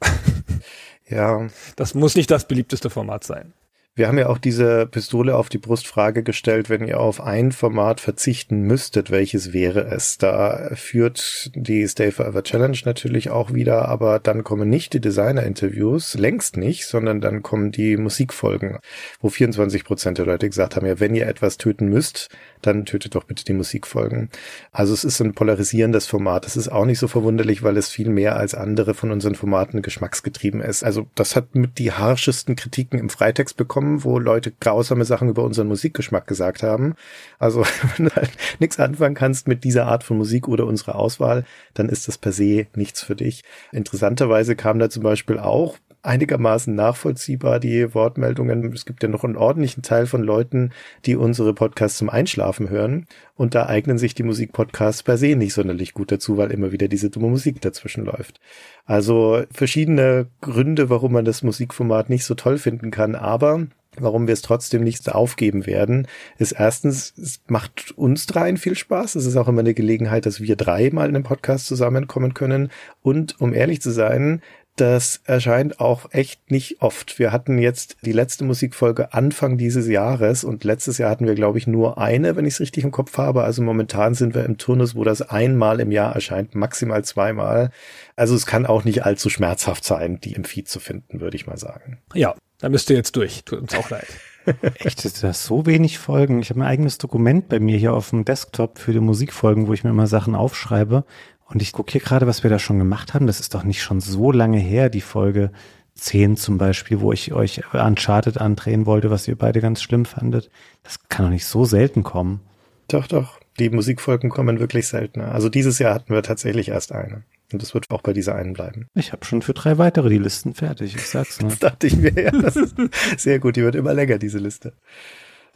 Ja. Das muss nicht das beliebteste Format sein. Wir haben ja auch diese Pistole auf die Brustfrage gestellt, wenn ihr auf ein Format verzichten müsstet, welches wäre es? Da führt die Stay Forever Challenge natürlich auch wieder, aber dann kommen nicht die Designer-Interviews, längst nicht, sondern dann kommen die Musikfolgen, wo 24 Prozent der Leute gesagt haben, ja, wenn ihr etwas töten müsst, dann tötet doch bitte die Musikfolgen. Also es ist ein polarisierendes Format. Das ist auch nicht so verwunderlich, weil es viel mehr als andere von unseren Formaten geschmacksgetrieben ist. Also das hat mit die harschesten Kritiken im Freitext bekommen, wo Leute grausame Sachen über unseren Musikgeschmack gesagt haben. Also wenn du halt nichts anfangen kannst mit dieser Art von Musik oder unserer Auswahl, dann ist das per se nichts für dich. Interessanterweise kam da zum Beispiel auch einigermaßen nachvollziehbar, die Wortmeldungen. Es gibt ja noch einen ordentlichen Teil von Leuten, die unsere Podcasts zum Einschlafen hören. Und da eignen sich die Musikpodcasts per se nicht sonderlich gut dazu, weil immer wieder diese dumme Musik dazwischen läuft. Also verschiedene Gründe, warum man das Musikformat nicht so toll finden kann. Aber warum wir es trotzdem nicht aufgeben werden, ist erstens, es macht uns dreien viel Spaß. Es ist auch immer eine Gelegenheit, dass wir drei mal in einem Podcast zusammenkommen können. Und um ehrlich zu sein, das erscheint auch echt nicht oft. Wir hatten jetzt die letzte Musikfolge Anfang dieses Jahres und letztes Jahr hatten wir, glaube ich, nur eine, wenn ich es richtig im Kopf habe. Also momentan sind wir im Turnus, wo das einmal im Jahr erscheint, maximal zweimal. Also es kann auch nicht allzu schmerzhaft sein, die im Feed zu finden, würde ich mal sagen. Ja, da müsst ihr jetzt durch. Tut uns auch leid. Echt, ist das so wenig Folgen? Ich habe ein eigenes Dokument bei mir hier auf dem Desktop für die Musikfolgen, wo ich mir immer Sachen aufschreibe. Und ich gucke hier gerade, was wir da schon gemacht haben. Das ist doch nicht schon so lange her, die Folge 10 zum Beispiel, wo ich euch Uncharted andrehen wollte, was ihr beide ganz schlimm fandet. Das kann doch nicht so selten kommen. Doch, doch. Die Musikfolgen kommen wirklich seltener. Also dieses Jahr hatten wir tatsächlich erst eine. Und das wird auch bei dieser einen bleiben. Ich habe schon für drei weitere die Listen fertig, ich sag's nur. das dachte ich mir, ja. Das ist sehr gut, die wird immer länger, diese Liste.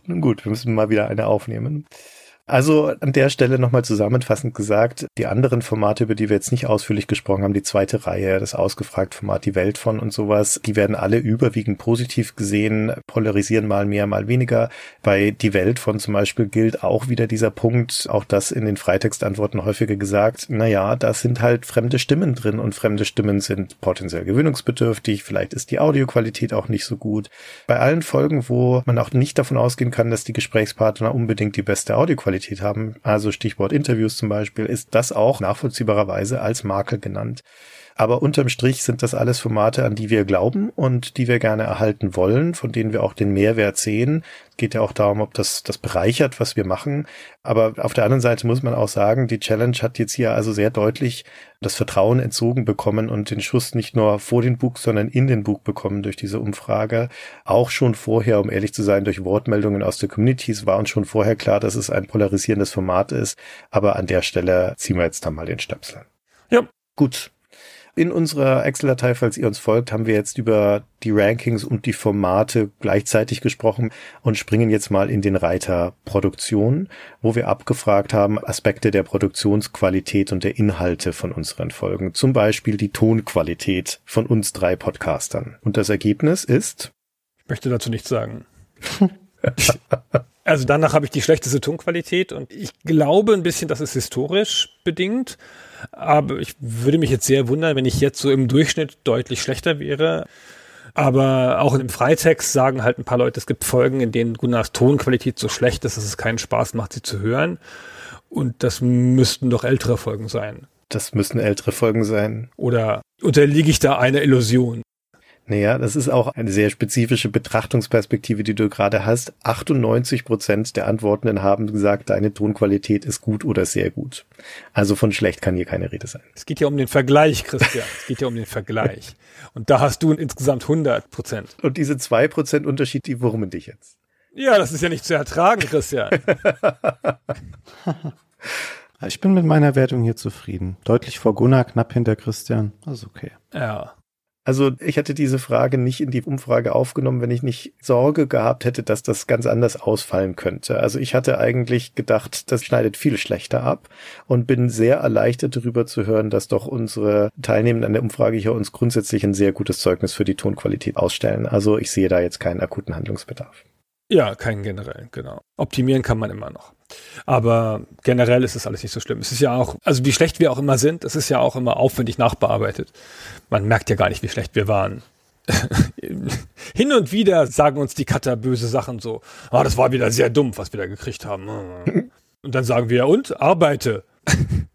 Nun gut, wir müssen mal wieder eine aufnehmen. Also an der Stelle nochmal zusammenfassend gesagt, die anderen Formate, über die wir jetzt nicht ausführlich gesprochen haben, die zweite Reihe, das ausgefragt Format Die Welt von und sowas, die werden alle überwiegend positiv gesehen, polarisieren mal mehr, mal weniger. Bei Die Welt von zum Beispiel gilt auch wieder dieser Punkt, auch das in den Freitextantworten häufiger gesagt, naja, da sind halt fremde Stimmen drin und fremde Stimmen sind potenziell gewöhnungsbedürftig, vielleicht ist die Audioqualität auch nicht so gut. Bei allen Folgen, wo man auch nicht davon ausgehen kann, dass die Gesprächspartner unbedingt die beste Audioqualität Qualität haben, also Stichwort Interviews zum Beispiel, ist das auch nachvollziehbarerweise als Makel genannt. Aber unterm Strich sind das alles Formate, an die wir glauben und die wir gerne erhalten wollen, von denen wir auch den Mehrwert sehen. Geht ja auch darum, ob das, das bereichert, was wir machen. Aber auf der anderen Seite muss man auch sagen, die Challenge hat jetzt hier also sehr deutlich das Vertrauen entzogen bekommen und den Schuss nicht nur vor den Bug, sondern in den Bug bekommen durch diese Umfrage. Auch schon vorher, um ehrlich zu sein, durch Wortmeldungen aus der Communities war uns schon vorher klar, dass es ein polarisierendes Format ist. Aber an der Stelle ziehen wir jetzt dann mal den Stöpsel. Ja. Gut, in unserer Excel-Datei, falls ihr uns folgt, haben wir jetzt über die Rankings und die Formate gleichzeitig gesprochen und springen jetzt mal in den Reiter Produktion, wo wir abgefragt haben Aspekte der Produktionsqualität und der Inhalte von unseren Folgen. Zum Beispiel die Tonqualität von uns drei Podcastern. Und das Ergebnis ist? Ich möchte dazu nichts sagen. Also danach habe ich die schlechteste Tonqualität und ich glaube ein bisschen, das ist historisch bedingt. Aber ich würde mich jetzt sehr wundern, wenn ich jetzt so im Durchschnitt deutlich schlechter wäre. Aber auch im Freitext sagen halt ein paar Leute, es gibt Folgen, in denen Gunnars Tonqualität so schlecht ist, dass es keinen Spaß macht, sie zu hören. Und das müssten doch ältere Folgen sein. Das müssten ältere Folgen sein. Oder unterliege ich da einer Illusion? Naja, das ist auch eine sehr spezifische Betrachtungsperspektive, die du gerade hast. 98 Prozent der Antwortenden haben gesagt, deine Tonqualität ist gut oder sehr gut. Also von schlecht kann hier keine Rede sein. Es geht ja um den Vergleich, Christian. Es geht ja um den Vergleich. Und da hast du insgesamt 100 Prozent. Und diese zwei Prozent Unterschied, die wurmen dich jetzt. Ja, das ist ja nicht zu ertragen, Christian. ich bin mit meiner Wertung hier zufrieden. Deutlich vor Gunnar, knapp hinter Christian. Also okay. Ja. Also ich hätte diese Frage nicht in die Umfrage aufgenommen, wenn ich nicht Sorge gehabt hätte, dass das ganz anders ausfallen könnte. Also ich hatte eigentlich gedacht, das schneidet viel schlechter ab und bin sehr erleichtert darüber zu hören, dass doch unsere Teilnehmenden an der Umfrage hier uns grundsätzlich ein sehr gutes Zeugnis für die Tonqualität ausstellen. Also ich sehe da jetzt keinen akuten Handlungsbedarf. Ja, keinen generellen, genau. Optimieren kann man immer noch. Aber generell ist es alles nicht so schlimm. Es ist ja auch, also wie schlecht wir auch immer sind, es ist ja auch immer aufwendig nachbearbeitet. Man merkt ja gar nicht, wie schlecht wir waren. Hin und wieder sagen uns die Cutter böse Sachen so, ah, das war wieder sehr dumm, was wir da gekriegt haben. Und dann sagen wir, und arbeite.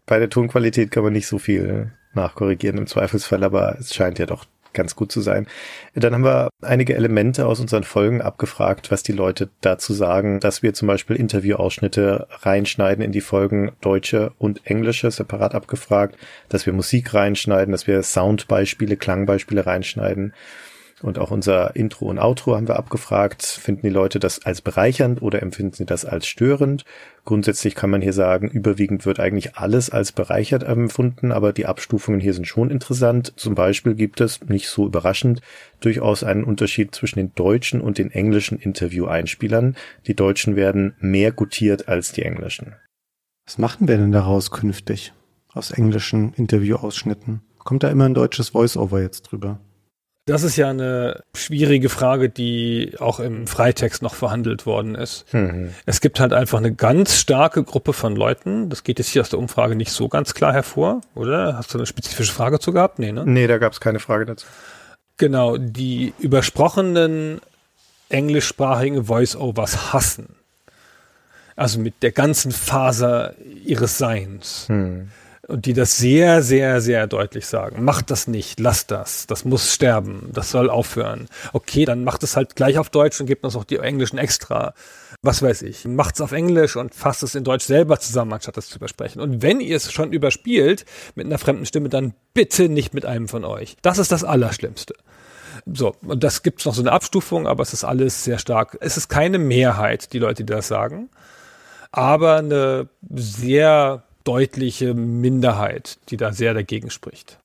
Bei der Tonqualität kann man nicht so viel nachkorrigieren im Zweifelsfall, aber es scheint ja doch ganz gut zu sein. Dann haben wir einige Elemente aus unseren Folgen abgefragt, was die Leute dazu sagen, dass wir zum Beispiel Interviewausschnitte reinschneiden in die Folgen deutsche und englische separat abgefragt, dass wir Musik reinschneiden, dass wir Soundbeispiele, Klangbeispiele reinschneiden. Und auch unser Intro und Outro haben wir abgefragt. Finden die Leute das als bereichernd oder empfinden sie das als störend? Grundsätzlich kann man hier sagen, überwiegend wird eigentlich alles als bereichert empfunden, aber die Abstufungen hier sind schon interessant. Zum Beispiel gibt es, nicht so überraschend, durchaus einen Unterschied zwischen den deutschen und den englischen Interview-Einspielern. Die deutschen werden mehr gutiert als die englischen. Was machen wir denn daraus künftig? Aus englischen Interview-Ausschnitten? Kommt da immer ein deutsches Voice-Over jetzt drüber? Das ist ja eine schwierige Frage, die auch im Freitext noch verhandelt worden ist. Mhm. Es gibt halt einfach eine ganz starke Gruppe von Leuten. Das geht jetzt hier aus der Umfrage nicht so ganz klar hervor, oder? Hast du eine spezifische Frage zu gehabt? Nee, ne? Nee, da gab es keine Frage dazu. Genau, die übersprochenen englischsprachigen Voice-Overs hassen. Also mit der ganzen Faser ihres Seins. Mhm und die das sehr, sehr, sehr deutlich sagen. Macht das nicht, lasst das, das muss sterben, das soll aufhören. Okay, dann macht es halt gleich auf Deutsch und gebt uns auch die englischen extra. Was weiß ich. Macht es auf Englisch und fasst es in Deutsch selber zusammen, anstatt es zu übersprechen. Und wenn ihr es schon überspielt mit einer fremden Stimme, dann bitte nicht mit einem von euch. Das ist das Allerschlimmste. So, und das gibt's noch so eine Abstufung, aber es ist alles sehr stark. Es ist keine Mehrheit, die Leute, die das sagen, aber eine sehr deutliche Minderheit, die da sehr dagegen spricht.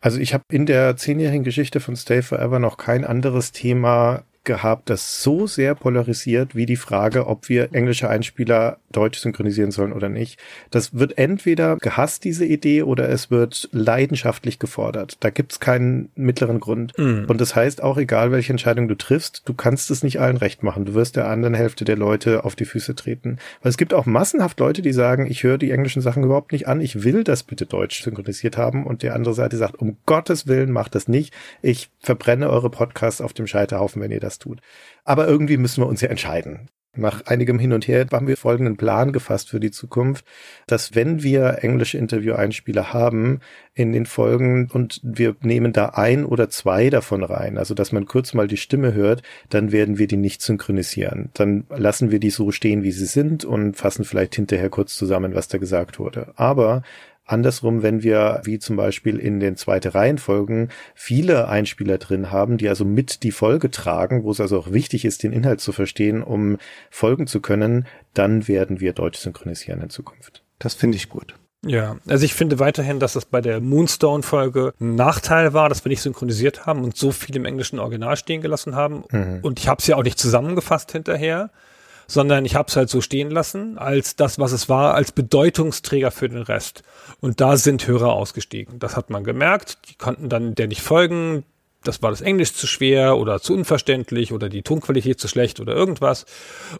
Also ich habe in der zehnjährigen Geschichte von Stay Forever noch kein anderes Thema gehabt, das so sehr polarisiert wie die Frage, ob wir englische Einspieler deutsch synchronisieren sollen oder nicht. Das wird entweder gehasst, diese Idee, oder es wird leidenschaftlich gefordert. Da gibt's keinen mittleren Grund. Mhm. Und das heißt auch, egal welche Entscheidung du triffst, du kannst es nicht allen recht machen. Du wirst der anderen Hälfte der Leute auf die Füße treten. Weil es gibt auch massenhaft Leute, die sagen, ich höre die englischen Sachen überhaupt nicht an, ich will das bitte deutsch synchronisiert haben. Und die andere Seite sagt, um Gottes Willen, macht das nicht. Ich verbrenne eure Podcasts auf dem Scheiterhaufen, wenn ihr das tut. Aber irgendwie müssen wir uns ja entscheiden. Nach einigem Hin und Her haben wir folgenden Plan gefasst für die Zukunft, dass wenn wir englische Interview-Einspieler haben in den Folgen und wir nehmen da ein oder zwei davon rein, also dass man kurz mal die Stimme hört, dann werden wir die nicht synchronisieren. Dann lassen wir die so stehen, wie sie sind und fassen vielleicht hinterher kurz zusammen, was da gesagt wurde. Aber Andersrum, wenn wir, wie zum Beispiel in den zweite Reihenfolgen, viele Einspieler drin haben, die also mit die Folge tragen, wo es also auch wichtig ist, den Inhalt zu verstehen, um folgen zu können, dann werden wir Deutsch synchronisieren in Zukunft. Das finde ich gut. Ja, also ich finde weiterhin, dass das bei der Moonstone-Folge ein Nachteil war, dass wir nicht synchronisiert haben und so viel im englischen Original stehen gelassen haben. Mhm. Und ich habe es ja auch nicht zusammengefasst hinterher sondern ich habe es halt so stehen lassen, als das, was es war, als Bedeutungsträger für den Rest. Und da sind Hörer ausgestiegen. Das hat man gemerkt. Die konnten dann der nicht folgen. Das war das Englisch zu schwer oder zu unverständlich oder die Tonqualität zu schlecht oder irgendwas.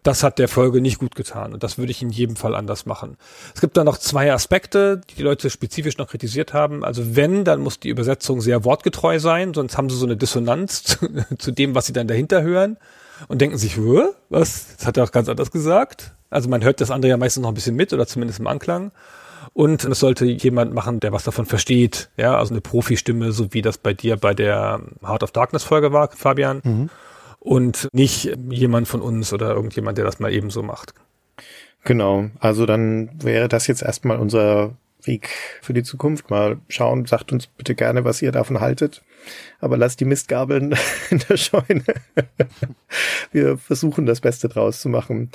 Das hat der Folge nicht gut getan und das würde ich in jedem Fall anders machen. Es gibt da noch zwei Aspekte, die die Leute spezifisch noch kritisiert haben. Also wenn, dann muss die Übersetzung sehr wortgetreu sein, sonst haben sie so eine Dissonanz zu, zu dem, was sie dann dahinter hören und denken sich, was? Das hat er auch ganz anders gesagt. Also man hört das andere ja meistens noch ein bisschen mit oder zumindest im Anklang. Und es sollte jemand machen, der was davon versteht. Ja, also eine Profi-Stimme, so wie das bei dir bei der Heart of Darkness Folge war, Fabian. Mhm. Und nicht jemand von uns oder irgendjemand, der das mal eben so macht. Genau. Also dann wäre das jetzt erstmal unser Weg für die Zukunft. Mal schauen, sagt uns bitte gerne, was ihr davon haltet aber lass die Mistgabeln in der Scheune. Wir versuchen das Beste draus zu machen.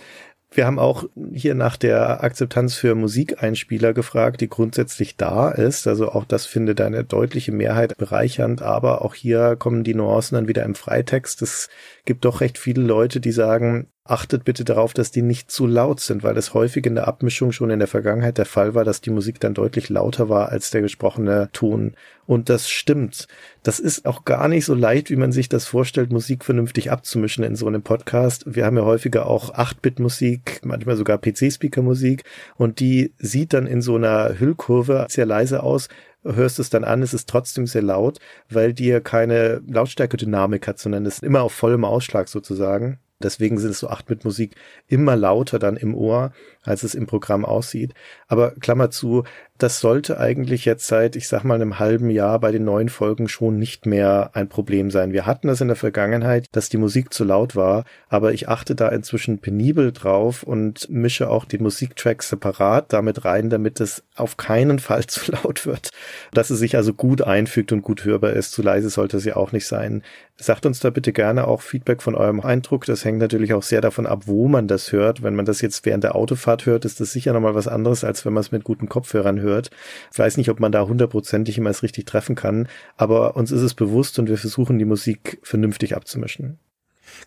Wir haben auch hier nach der Akzeptanz für Musikeinspieler gefragt, die grundsätzlich da ist. Also auch das findet eine deutliche Mehrheit bereichernd, aber auch hier kommen die Nuancen dann wieder im Freitext. Es gibt doch recht viele Leute, die sagen, achtet bitte darauf, dass die nicht zu laut sind, weil es häufig in der Abmischung schon in der Vergangenheit der Fall war, dass die Musik dann deutlich lauter war als der gesprochene Ton. Und das stimmt. Das ist auch gar nicht so leicht, wie man sich das vorstellt, Musik vernünftig abzumischen in so einem Podcast. Wir haben ja häufiger auch 8-Bit-Musik, manchmal sogar PC-Speaker-Musik und die sieht dann in so einer Hüllkurve sehr leise aus hörst es dann an, es ist trotzdem sehr laut, weil dir keine Lautstärke-Dynamik hat, sondern es ist immer auf vollem Ausschlag sozusagen. Deswegen sind so 8-Bit-Musik immer lauter dann im Ohr, als es im Programm aussieht. Aber Klammer zu, das sollte eigentlich jetzt seit, ich sag mal, einem halben Jahr bei den neuen Folgen schon nicht mehr ein Problem sein. Wir hatten das in der Vergangenheit, dass die Musik zu laut war, aber ich achte da inzwischen penibel drauf und mische auch den Musiktrack separat damit rein, damit es auf keinen Fall zu laut wird. Dass es sich also gut einfügt und gut hörbar ist. Zu leise sollte es ja auch nicht sein. Sagt uns da bitte gerne auch Feedback von eurem Eindruck. Das hängt natürlich auch sehr davon ab, wo man das hört. Wenn man das jetzt während der Autofahrt hört, ist das sicher nochmal was anderes, als wenn man es mit guten Kopfhörern hört. Ich weiß nicht, ob man da hundertprozentig immer es richtig treffen kann, aber uns ist es bewusst und wir versuchen die Musik vernünftig abzumischen.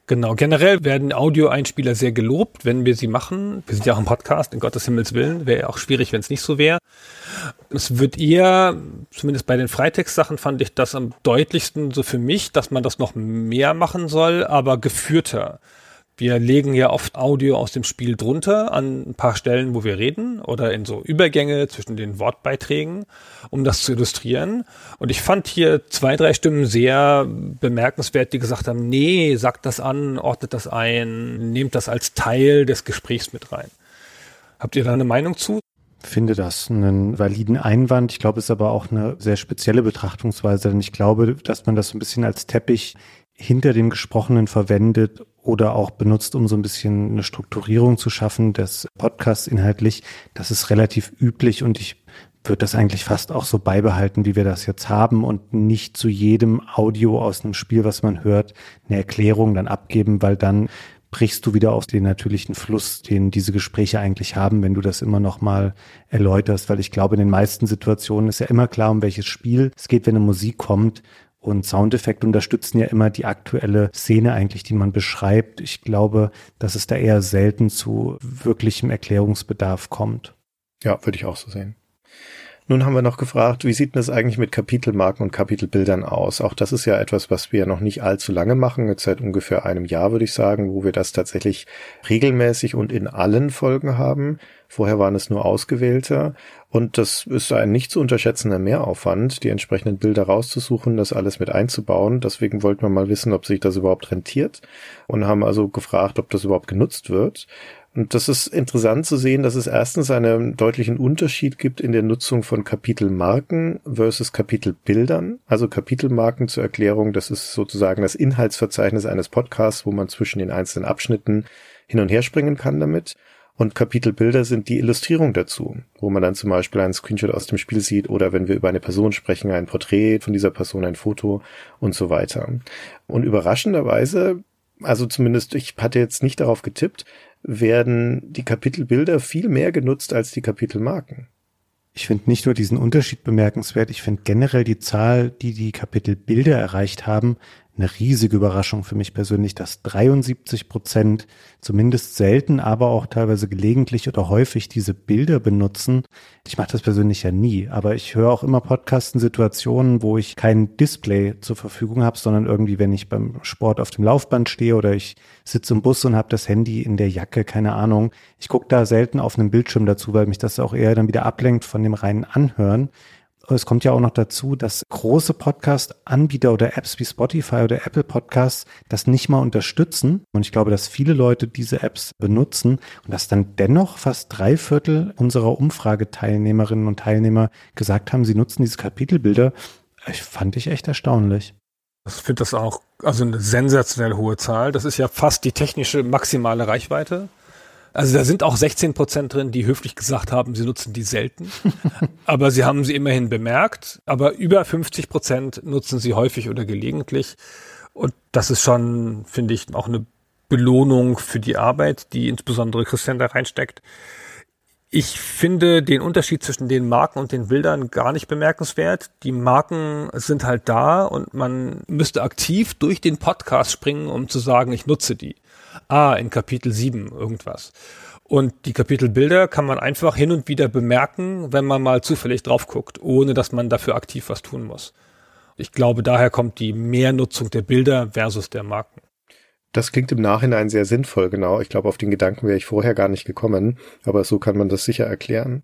Genau, generell werden Audioeinspieler sehr gelobt, wenn wir sie machen. Wir sind ja auch im Podcast, in Gottes Himmels Willen. Wäre ja auch schwierig, wenn es nicht so wäre. Es wird eher, zumindest bei den Freitext-Sachen fand ich das am deutlichsten so für mich, dass man das noch mehr machen soll, aber geführter. Wir legen ja oft Audio aus dem Spiel drunter an ein paar Stellen, wo wir reden oder in so Übergänge zwischen den Wortbeiträgen, um das zu illustrieren. Und ich fand hier zwei, drei Stimmen sehr bemerkenswert, die gesagt haben, nee, sagt das an, ordnet das ein, nehmt das als Teil des Gesprächs mit rein. Habt ihr da eine Meinung zu? finde das einen validen Einwand. Ich glaube, es ist aber auch eine sehr spezielle Betrachtungsweise, denn ich glaube, dass man das so ein bisschen als Teppich hinter dem Gesprochenen verwendet oder auch benutzt, um so ein bisschen eine Strukturierung zu schaffen des Podcasts inhaltlich. Das ist relativ üblich und ich würde das eigentlich fast auch so beibehalten, wie wir das jetzt haben und nicht zu jedem Audio aus einem Spiel, was man hört, eine Erklärung dann abgeben, weil dann brichst du wieder auf den natürlichen Fluss, den diese Gespräche eigentlich haben, wenn du das immer noch mal erläuterst, weil ich glaube, in den meisten Situationen ist ja immer klar, um welches Spiel es geht, wenn eine Musik kommt und Soundeffekte unterstützen ja immer die aktuelle Szene eigentlich, die man beschreibt. Ich glaube, dass es da eher selten zu wirklichem Erklärungsbedarf kommt. Ja, würde ich auch so sehen. Nun haben wir noch gefragt, wie sieht denn das eigentlich mit Kapitelmarken und Kapitelbildern aus? Auch das ist ja etwas, was wir noch nicht allzu lange machen, jetzt seit ungefähr einem Jahr würde ich sagen, wo wir das tatsächlich regelmäßig und in allen Folgen haben. Vorher waren es nur ausgewählte. Und das ist ein nicht zu unterschätzender Mehraufwand, die entsprechenden Bilder rauszusuchen, das alles mit einzubauen. Deswegen wollten wir mal wissen, ob sich das überhaupt rentiert und haben also gefragt, ob das überhaupt genutzt wird. Und das ist interessant zu sehen, dass es erstens einen deutlichen Unterschied gibt in der Nutzung von Kapitelmarken versus Kapitelbildern. Also Kapitelmarken zur Erklärung, das ist sozusagen das Inhaltsverzeichnis eines Podcasts, wo man zwischen den einzelnen Abschnitten hin und her springen kann damit. Und Kapitelbilder sind die Illustrierung dazu, wo man dann zum Beispiel einen Screenshot aus dem Spiel sieht oder wenn wir über eine Person sprechen, ein Porträt von dieser Person, ein Foto und so weiter. Und überraschenderweise, also zumindest ich hatte jetzt nicht darauf getippt, werden die Kapitelbilder viel mehr genutzt als die Kapitelmarken. Ich finde nicht nur diesen Unterschied bemerkenswert, ich finde generell die Zahl, die die Kapitelbilder erreicht haben, eine riesige Überraschung für mich persönlich, dass 73 Prozent zumindest selten, aber auch teilweise gelegentlich oder häufig diese Bilder benutzen. Ich mache das persönlich ja nie, aber ich höre auch immer Podcasten Situationen, wo ich kein Display zur Verfügung habe, sondern irgendwie, wenn ich beim Sport auf dem Laufband stehe oder ich sitze im Bus und habe das Handy in der Jacke, keine Ahnung. Ich gucke da selten auf einem Bildschirm dazu, weil mich das auch eher dann wieder ablenkt von dem reinen Anhören. Es kommt ja auch noch dazu, dass große Podcast-Anbieter oder Apps wie Spotify oder Apple Podcasts das nicht mal unterstützen. Und ich glaube, dass viele Leute diese Apps benutzen und dass dann dennoch fast drei Viertel unserer Umfrageteilnehmerinnen und Teilnehmer gesagt haben, sie nutzen diese Kapitelbilder. Ich fand ich echt erstaunlich. Ich finde das auch, also eine sensationell hohe Zahl. Das ist ja fast die technische maximale Reichweite. Also da sind auch 16 Prozent drin, die höflich gesagt haben, sie nutzen die selten. aber sie haben sie immerhin bemerkt. Aber über 50 Prozent nutzen sie häufig oder gelegentlich. Und das ist schon, finde ich, auch eine Belohnung für die Arbeit, die insbesondere Christian da reinsteckt. Ich finde den Unterschied zwischen den Marken und den Bildern gar nicht bemerkenswert. Die Marken sind halt da und man müsste aktiv durch den Podcast springen, um zu sagen, ich nutze die ah, in Kapitel 7 irgendwas. Und die Kapitelbilder kann man einfach hin und wieder bemerken, wenn man mal zufällig drauf guckt, ohne dass man dafür aktiv was tun muss. Ich glaube, daher kommt die Mehrnutzung der Bilder versus der Marken. Das klingt im Nachhinein sehr sinnvoll, genau. Ich glaube, auf den Gedanken wäre ich vorher gar nicht gekommen, aber so kann man das sicher erklären.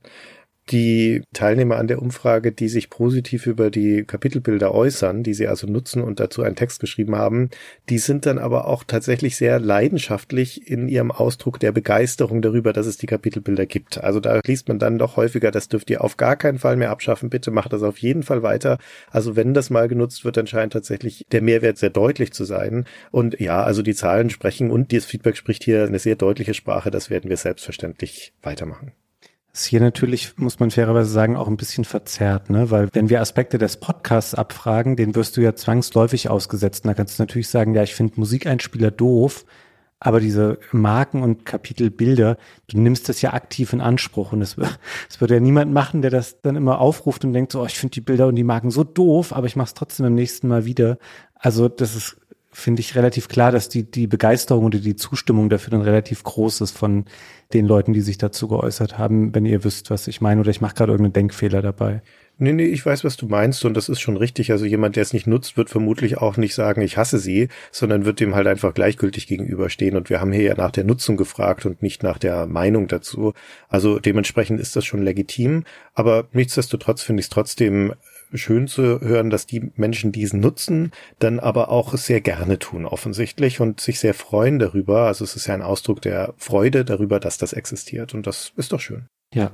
Die Teilnehmer an der Umfrage, die sich positiv über die Kapitelbilder äußern, die sie also nutzen und dazu einen Text geschrieben haben, die sind dann aber auch tatsächlich sehr leidenschaftlich in ihrem Ausdruck der Begeisterung darüber, dass es die Kapitelbilder gibt. Also da liest man dann doch häufiger, das dürft ihr auf gar keinen Fall mehr abschaffen. Bitte macht das auf jeden Fall weiter. Also wenn das mal genutzt wird, dann scheint tatsächlich der Mehrwert sehr deutlich zu sein. Und ja, also die Zahlen sprechen und das Feedback spricht hier eine sehr deutliche Sprache. Das werden wir selbstverständlich weitermachen ist hier natürlich, muss man fairerweise sagen, auch ein bisschen verzerrt, ne? Weil wenn wir Aspekte des Podcasts abfragen, den wirst du ja zwangsläufig ausgesetzt. Und da kannst du natürlich sagen, ja, ich finde Musikeinspieler doof, aber diese Marken und Kapitelbilder, du nimmst das ja aktiv in Anspruch. Und es, würde ja niemand machen, der das dann immer aufruft und denkt so, oh, ich finde die Bilder und die Marken so doof, aber ich mache es trotzdem beim nächsten Mal wieder. Also das ist finde ich relativ klar, dass die, die Begeisterung oder die Zustimmung dafür dann relativ groß ist von den Leuten, die sich dazu geäußert haben, wenn ihr wisst, was ich meine, oder ich mache gerade irgendeinen Denkfehler dabei. Nee, nee, ich weiß, was du meinst und das ist schon richtig. Also jemand, der es nicht nutzt, wird vermutlich auch nicht sagen, ich hasse sie, sondern wird dem halt einfach gleichgültig gegenüberstehen. Und wir haben hier ja nach der Nutzung gefragt und nicht nach der Meinung dazu. Also dementsprechend ist das schon legitim. Aber nichtsdestotrotz finde ich es trotzdem schön zu hören, dass die Menschen diesen nutzen, dann aber auch sehr gerne tun offensichtlich und sich sehr freuen darüber. Also es ist ja ein Ausdruck der Freude darüber, dass das existiert und das ist doch schön. Ja,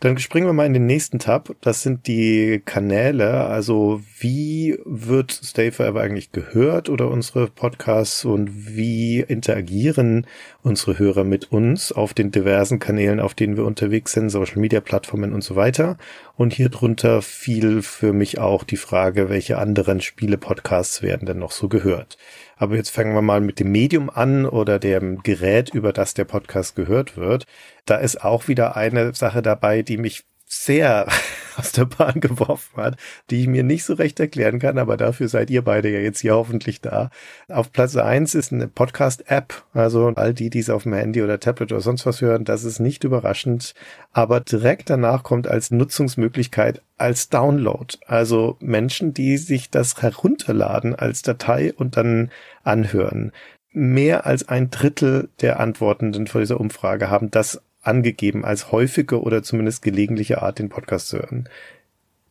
dann springen wir mal in den nächsten Tab. Das sind die Kanäle. Also wie wird Stay Forever eigentlich gehört oder unsere Podcasts und wie interagieren unsere Hörer mit uns auf den diversen Kanälen, auf denen wir unterwegs sind, Social Media Plattformen und so weiter. Und hier drunter fiel für mich auch die Frage, welche anderen Spiele-Podcasts werden denn noch so gehört. Aber jetzt fangen wir mal mit dem Medium an oder dem Gerät, über das der Podcast gehört wird. Da ist auch wieder eine Sache dabei, die mich sehr aus der Bahn geworfen hat, die ich mir nicht so recht erklären kann, aber dafür seid ihr beide ja jetzt hier hoffentlich da. Auf Platz eins ist eine Podcast-App, also all die, die es auf dem Handy oder Tablet oder sonst was hören, das ist nicht überraschend, aber direkt danach kommt als Nutzungsmöglichkeit als Download, also Menschen, die sich das herunterladen als Datei und dann anhören. Mehr als ein Drittel der Antwortenden vor dieser Umfrage haben das angegeben als häufige oder zumindest gelegentliche Art, den Podcast zu hören.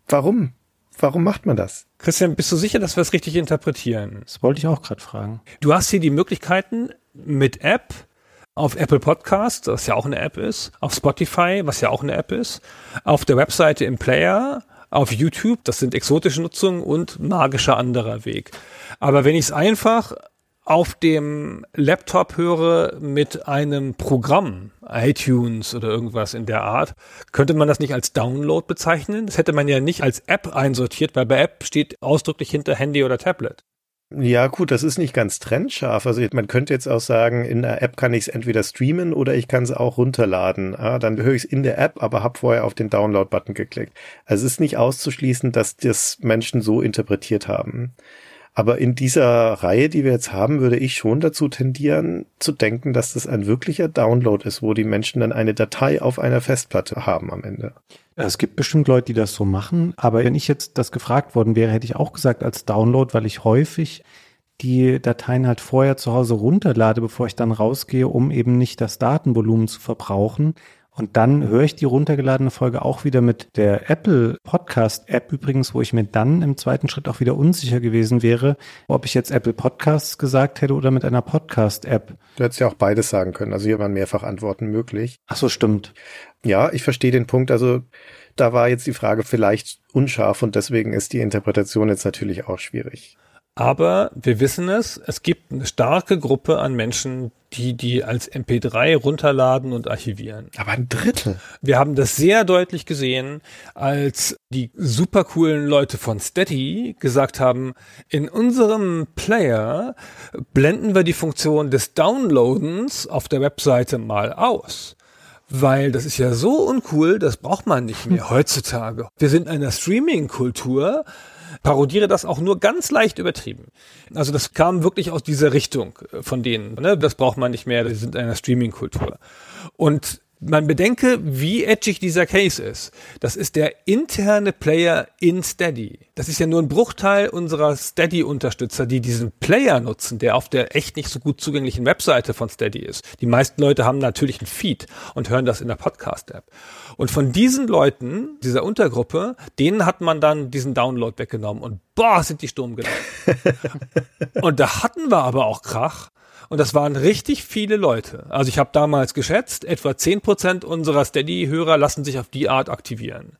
Warum? Warum macht man das? Christian, bist du sicher, dass wir es richtig interpretieren? Das wollte ich auch gerade fragen. Du hast hier die Möglichkeiten mit App auf Apple Podcast, was ja auch eine App ist, auf Spotify, was ja auch eine App ist, auf der Webseite im Player, auf YouTube, das sind exotische Nutzungen und magischer anderer Weg. Aber wenn ich es einfach auf dem Laptop höre mit einem Programm, iTunes oder irgendwas in der Art, könnte man das nicht als Download bezeichnen? Das hätte man ja nicht als App einsortiert, weil bei App steht ausdrücklich hinter Handy oder Tablet. Ja, gut, das ist nicht ganz trennscharf. Also man könnte jetzt auch sagen, in der App kann ich es entweder streamen oder ich kann es auch runterladen. Ja, dann höre ich es in der App, aber habe vorher auf den Download-Button geklickt. Also es ist nicht auszuschließen, dass das Menschen so interpretiert haben. Aber in dieser Reihe, die wir jetzt haben, würde ich schon dazu tendieren, zu denken, dass das ein wirklicher Download ist, wo die Menschen dann eine Datei auf einer Festplatte haben am Ende. Es gibt bestimmt Leute, die das so machen, aber wenn ich jetzt das gefragt worden wäre, hätte ich auch gesagt als Download, weil ich häufig die Dateien halt vorher zu Hause runterlade, bevor ich dann rausgehe, um eben nicht das Datenvolumen zu verbrauchen. Und dann höre ich die runtergeladene Folge auch wieder mit der Apple Podcast App übrigens, wo ich mir dann im zweiten Schritt auch wieder unsicher gewesen wäre, ob ich jetzt Apple Podcasts gesagt hätte oder mit einer Podcast App. Du hättest ja auch beides sagen können. Also hier waren mehrfach Antworten möglich. Ach so, stimmt. Ja, ich verstehe den Punkt. Also da war jetzt die Frage vielleicht unscharf und deswegen ist die Interpretation jetzt natürlich auch schwierig. Aber wir wissen es, es gibt eine starke Gruppe an Menschen, die die als MP3 runterladen und archivieren. Aber ein Drittel. Wir haben das sehr deutlich gesehen, als die super coolen Leute von Steady gesagt haben, in unserem Player blenden wir die Funktion des Downloadens auf der Webseite mal aus. Weil das ist ja so uncool, das braucht man nicht mehr heutzutage. Wir sind in einer Streaming-Kultur, parodiere das auch nur ganz leicht übertrieben. Also das kam wirklich aus dieser Richtung äh, von denen. Ne? Das braucht man nicht mehr, wir sind in einer Streaming-Kultur. Und Man bedenke, wie edgig dieser Case ist. Das ist der interne Player in Steady. Das ist ja nur ein Bruchteil unserer Steady-Unterstützer, die diesen Player nutzen, der auf der echt nicht so gut zugänglichen Webseite von Steady ist. Die meisten Leute haben natürlich einen Feed und hören das in der Podcast-App. Und von diesen Leuten, dieser Untergruppe, denen hat man dann diesen Download weggenommen und boah, sind die Sturm gelaufen. und da hatten wir aber auch Krach und das waren richtig viele Leute. Also ich habe damals geschätzt, etwa zehn Prozent unserer Steady-Hörer lassen sich auf die Art aktivieren.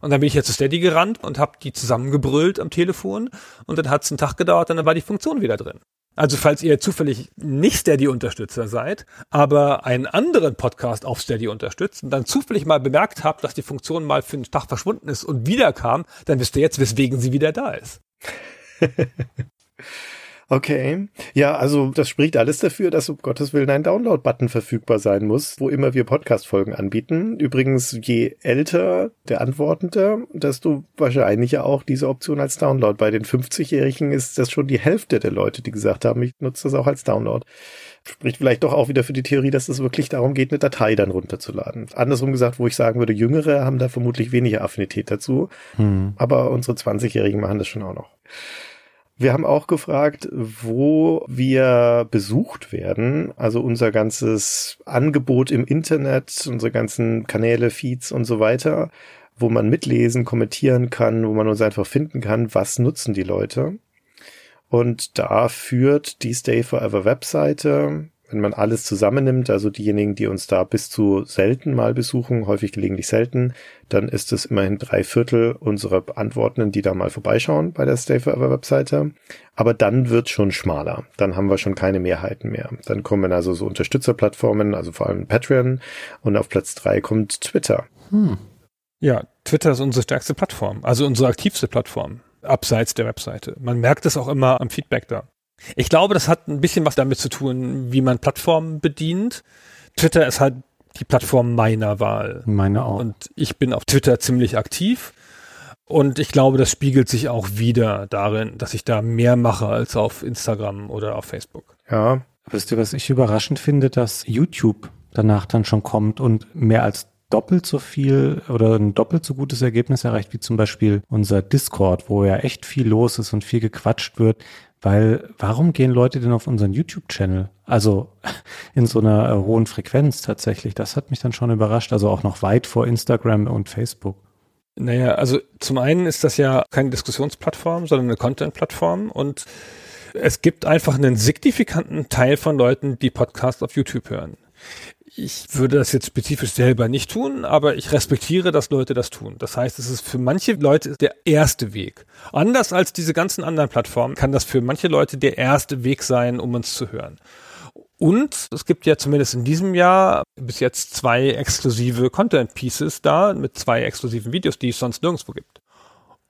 Und dann bin ich jetzt zu Steady gerannt und habe die zusammengebrüllt am Telefon und dann hat es einen Tag gedauert dann war die Funktion wieder drin. Also falls ihr zufällig nicht Steady-Unterstützer seid, aber einen anderen Podcast auf Steady unterstützt und dann zufällig mal bemerkt habt, dass die Funktion mal für einen Tag verschwunden ist und wiederkam, dann wisst ihr jetzt, weswegen sie wieder da ist. Okay. Ja, also das spricht alles dafür, dass um Gottes Willen ein Download-Button verfügbar sein muss, wo immer wir Podcast-Folgen anbieten. Übrigens, je älter der Antwortende, desto wahrscheinlicher auch diese Option als Download. Bei den 50-Jährigen ist das schon die Hälfte der Leute, die gesagt haben, ich nutze das auch als Download. Spricht vielleicht doch auch wieder für die Theorie, dass es wirklich darum geht, eine Datei dann runterzuladen. Andersrum gesagt, wo ich sagen würde, Jüngere haben da vermutlich weniger Affinität dazu. Hm. Aber unsere 20-Jährigen machen das schon auch noch. Wir haben auch gefragt, wo wir besucht werden. Also unser ganzes Angebot im Internet, unsere ganzen Kanäle, Feeds und so weiter, wo man mitlesen, kommentieren kann, wo man uns einfach finden kann, was nutzen die Leute. Und da führt die Stay Forever Webseite wenn man alles zusammennimmt, also diejenigen, die uns da bis zu selten mal besuchen, häufig gelegentlich selten, dann ist es immerhin drei Viertel unserer Antwortenden, die da mal vorbeischauen bei der Stay Forever Webseite. Aber dann wird schon schmaler. Dann haben wir schon keine Mehrheiten mehr. Dann kommen also so Unterstützerplattformen, also vor allem Patreon. Und auf Platz drei kommt Twitter. Hm. Ja, Twitter ist unsere stärkste Plattform, also unsere aktivste Plattform, abseits der Webseite. Man merkt es auch immer am Feedback da. Ich glaube, das hat ein bisschen was damit zu tun, wie man Plattformen bedient. Twitter ist halt die Plattform meiner Wahl. Meine auch. Und ich bin auf Twitter ziemlich aktiv. Und ich glaube, das spiegelt sich auch wieder darin, dass ich da mehr mache als auf Instagram oder auf Facebook. Ja. Wisst ihr, was ich überraschend finde, dass YouTube danach dann schon kommt und mehr als doppelt so viel oder ein doppelt so gutes Ergebnis erreicht wie zum Beispiel unser Discord, wo ja echt viel los ist und viel gequatscht wird. Weil warum gehen Leute denn auf unseren YouTube-Channel? Also in so einer äh, hohen Frequenz tatsächlich. Das hat mich dann schon überrascht. Also auch noch weit vor Instagram und Facebook. Naja, also zum einen ist das ja keine Diskussionsplattform, sondern eine Content-Plattform und es gibt einfach einen signifikanten Teil von Leuten, die Podcasts auf YouTube hören ich würde das jetzt spezifisch selber nicht tun, aber ich respektiere, dass Leute das tun. Das heißt, es ist für manche Leute der erste Weg. Anders als diese ganzen anderen Plattformen kann das für manche Leute der erste Weg sein, um uns zu hören. Und es gibt ja zumindest in diesem Jahr bis jetzt zwei exklusive Content Pieces da mit zwei exklusiven Videos, die es sonst nirgendwo gibt.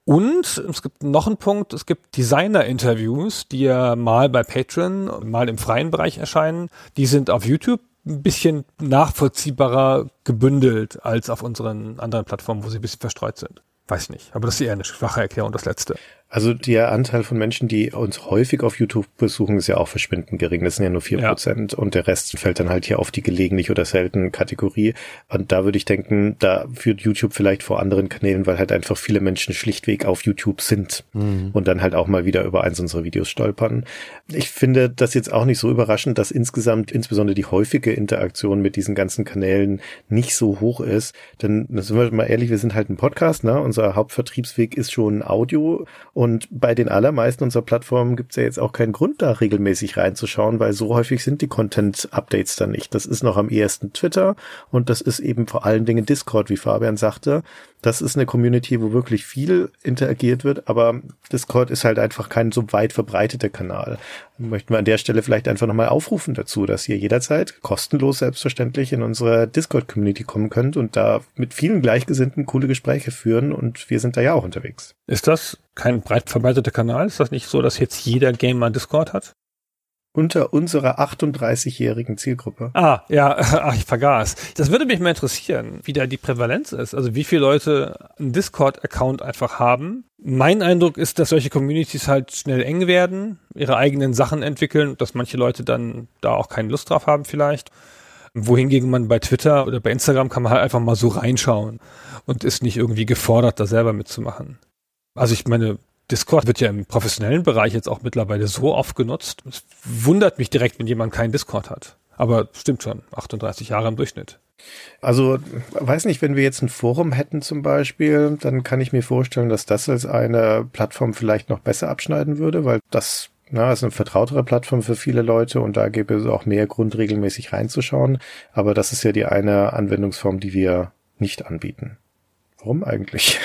Und es gibt noch einen Punkt, es gibt Designer-Interviews, die ja mal bei Patreon, mal im freien Bereich erscheinen. Die sind auf YouTube ein bisschen nachvollziehbarer gebündelt als auf unseren anderen Plattformen, wo sie ein bisschen verstreut sind. Weiß ich nicht, aber das ist eher eine schwache Erklärung, das letzte. Also der Anteil von Menschen, die uns häufig auf YouTube besuchen, ist ja auch verschwindend gering. Das sind ja nur vier Prozent ja. und der Rest fällt dann halt hier auf die gelegentlich oder selten Kategorie. Und da würde ich denken, da führt YouTube vielleicht vor anderen Kanälen, weil halt einfach viele Menschen schlichtweg auf YouTube sind mhm. und dann halt auch mal wieder über eins unserer Videos stolpern. Ich finde das jetzt auch nicht so überraschend, dass insgesamt insbesondere die häufige Interaktion mit diesen ganzen Kanälen nicht so hoch ist. Denn, sind wir mal ehrlich, wir sind halt ein Podcast, ne? Unser Hauptvertriebsweg ist schon Audio und bei den allermeisten unserer Plattformen gibt es ja jetzt auch keinen Grund, da regelmäßig reinzuschauen, weil so häufig sind die Content-Updates dann nicht. Das ist noch am ehesten Twitter und das ist eben vor allen Dingen Discord, wie Fabian sagte. Das ist eine Community, wo wirklich viel interagiert wird, aber Discord ist halt einfach kein so weit verbreiteter Kanal. Möchten wir an der Stelle vielleicht einfach nochmal aufrufen dazu, dass ihr jederzeit kostenlos selbstverständlich in unsere Discord-Community kommen könnt und da mit vielen Gleichgesinnten coole Gespräche führen und wir sind da ja auch unterwegs. Ist das kein breit verbreiteter Kanal? Ist das nicht so, dass jetzt jeder Gamer Discord hat? Unter unserer 38-jährigen Zielgruppe. Ah, ja, ach, ich vergaß. Das würde mich mal interessieren, wie da die Prävalenz ist. Also wie viele Leute einen Discord-Account einfach haben. Mein Eindruck ist, dass solche Communities halt schnell eng werden, ihre eigenen Sachen entwickeln, dass manche Leute dann da auch keine Lust drauf haben vielleicht. Wohingegen man bei Twitter oder bei Instagram kann man halt einfach mal so reinschauen und ist nicht irgendwie gefordert, da selber mitzumachen. Also ich meine, Discord wird ja im professionellen Bereich jetzt auch mittlerweile so oft genutzt. Es wundert mich direkt, wenn jemand keinen Discord hat. Aber stimmt schon, 38 Jahre im Durchschnitt. Also, weiß nicht, wenn wir jetzt ein Forum hätten zum Beispiel, dann kann ich mir vorstellen, dass das als eine Plattform vielleicht noch besser abschneiden würde, weil das na, ist eine vertrautere Plattform für viele Leute und da gäbe es auch mehr Grund, regelmäßig reinzuschauen. Aber das ist ja die eine Anwendungsform, die wir nicht anbieten. Warum eigentlich?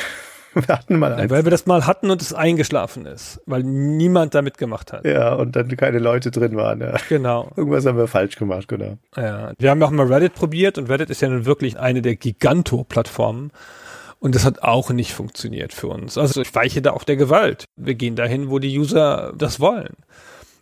Wir hatten mal eins. Weil wir das mal hatten und es eingeschlafen ist, weil niemand da mitgemacht hat. Ja, und dann keine Leute drin waren. Ja. Genau. Irgendwas haben wir falsch gemacht, genau. Ja, wir haben auch mal Reddit probiert und Reddit ist ja nun wirklich eine der Giganto-Plattformen. Und das hat auch nicht funktioniert für uns. Also ich weiche da auch der Gewalt. Wir gehen dahin, wo die User das wollen.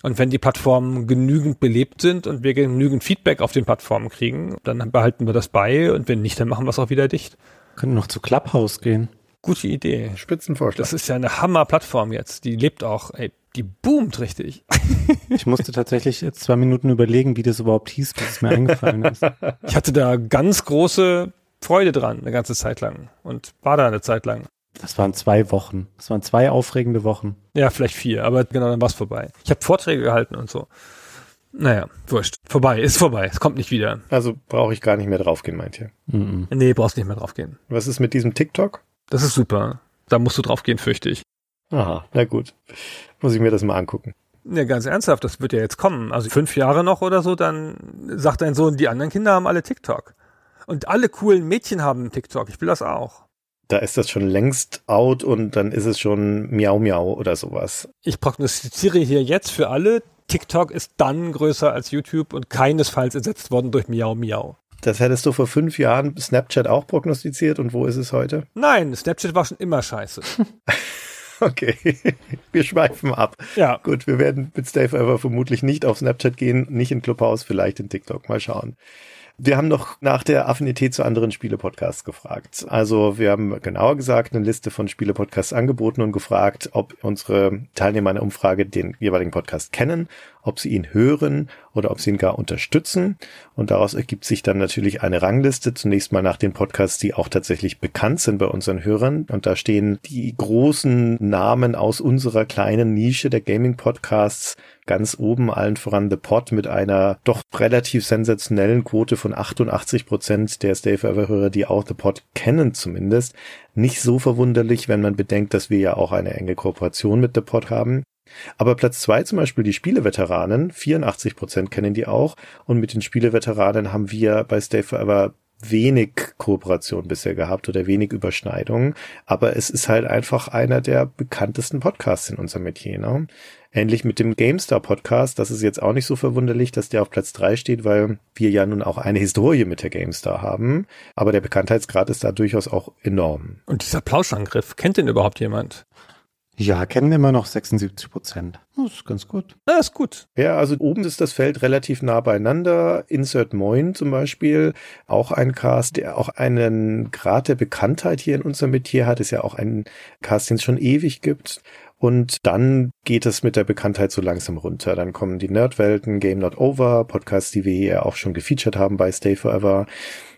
Und wenn die Plattformen genügend belebt sind und wir genügend Feedback auf den Plattformen kriegen, dann behalten wir das bei und wenn nicht, dann machen wir es auch wieder dicht. können noch zu Clubhouse gehen. Gute Idee. Spitzenvorschlag. Das ist ja eine Hammer-Plattform jetzt. Die lebt auch, ey, die boomt richtig. Ich musste tatsächlich jetzt zwei Minuten überlegen, wie das überhaupt hieß, bis es mir eingefallen ist. Ich hatte da ganz große Freude dran, eine ganze Zeit lang. Und war da eine Zeit lang. Das waren zwei Wochen. Das waren zwei aufregende Wochen. Ja, vielleicht vier, aber genau, dann war es vorbei. Ich habe Vorträge gehalten und so. Naja, wurscht. Vorbei, ist vorbei. Es kommt nicht wieder. Also brauche ich gar nicht mehr draufgehen, meint ihr? Mm -mm. Nee, brauchst nicht mehr draufgehen. Was ist mit diesem TikTok? Das ist super. Da musst du drauf gehen, fürchte ich. Aha, na gut. Muss ich mir das mal angucken. Ja, ganz ernsthaft, das wird ja jetzt kommen. Also fünf Jahre noch oder so, dann sagt dein Sohn, die anderen Kinder haben alle TikTok. Und alle coolen Mädchen haben TikTok. Ich will das auch. Da ist das schon längst out und dann ist es schon Miau Miau oder sowas. Ich prognostiziere hier jetzt für alle, TikTok ist dann größer als YouTube und keinesfalls ersetzt worden durch Miau Miau. Das hättest du vor fünf Jahren Snapchat auch prognostiziert und wo ist es heute? Nein, Snapchat war schon immer scheiße. okay, wir schweifen ab. Ja. Gut, wir werden mit Stay Forever vermutlich nicht auf Snapchat gehen, nicht in Clubhouse, vielleicht in TikTok. Mal schauen. Wir haben noch nach der Affinität zu anderen Spiele-Podcasts gefragt. Also wir haben genauer gesagt eine Liste von Spiele-Podcasts angeboten und gefragt, ob unsere Teilnehmer einer Umfrage den jeweiligen Podcast kennen, ob sie ihn hören oder ob sie ihn gar unterstützen. Und daraus ergibt sich dann natürlich eine Rangliste. Zunächst mal nach den Podcasts, die auch tatsächlich bekannt sind bei unseren Hörern. Und da stehen die großen Namen aus unserer kleinen Nische der Gaming-Podcasts ganz oben, allen voran The Pod mit einer doch relativ sensationellen Quote von 88 Prozent der Stay Forever Hörer, die auch The Pod kennen zumindest. Nicht so verwunderlich, wenn man bedenkt, dass wir ja auch eine enge Kooperation mit The Pod haben. Aber Platz zwei zum Beispiel die Spieleveteranen, 84 Prozent kennen die auch. Und mit den Spieleveteranen haben wir bei Stay Forever wenig Kooperation bisher gehabt oder wenig Überschneidungen. Aber es ist halt einfach einer der bekanntesten Podcasts in unserem Metier. Ne? Ähnlich mit dem GameStar Podcast. Das ist jetzt auch nicht so verwunderlich, dass der auf Platz drei steht, weil wir ja nun auch eine Historie mit der GameStar haben. Aber der Bekanntheitsgrad ist da durchaus auch enorm. Und dieser Plauschangriff, kennt den überhaupt jemand? Ja, kennen immer noch 76 Prozent. Das ist ganz gut. Das ist gut. Ja, also oben ist das Feld relativ nah beieinander. Insert Moin zum Beispiel, auch ein Cast, der auch einen Grad der Bekanntheit hier in unserem Metier hat, ist ja auch ein Cast, den es schon ewig gibt. Und dann geht es mit der Bekanntheit so langsam runter. Dann kommen die Nerdwelten, Game Not Over, Podcasts, die wir hier auch schon gefeatured haben bei Stay Forever.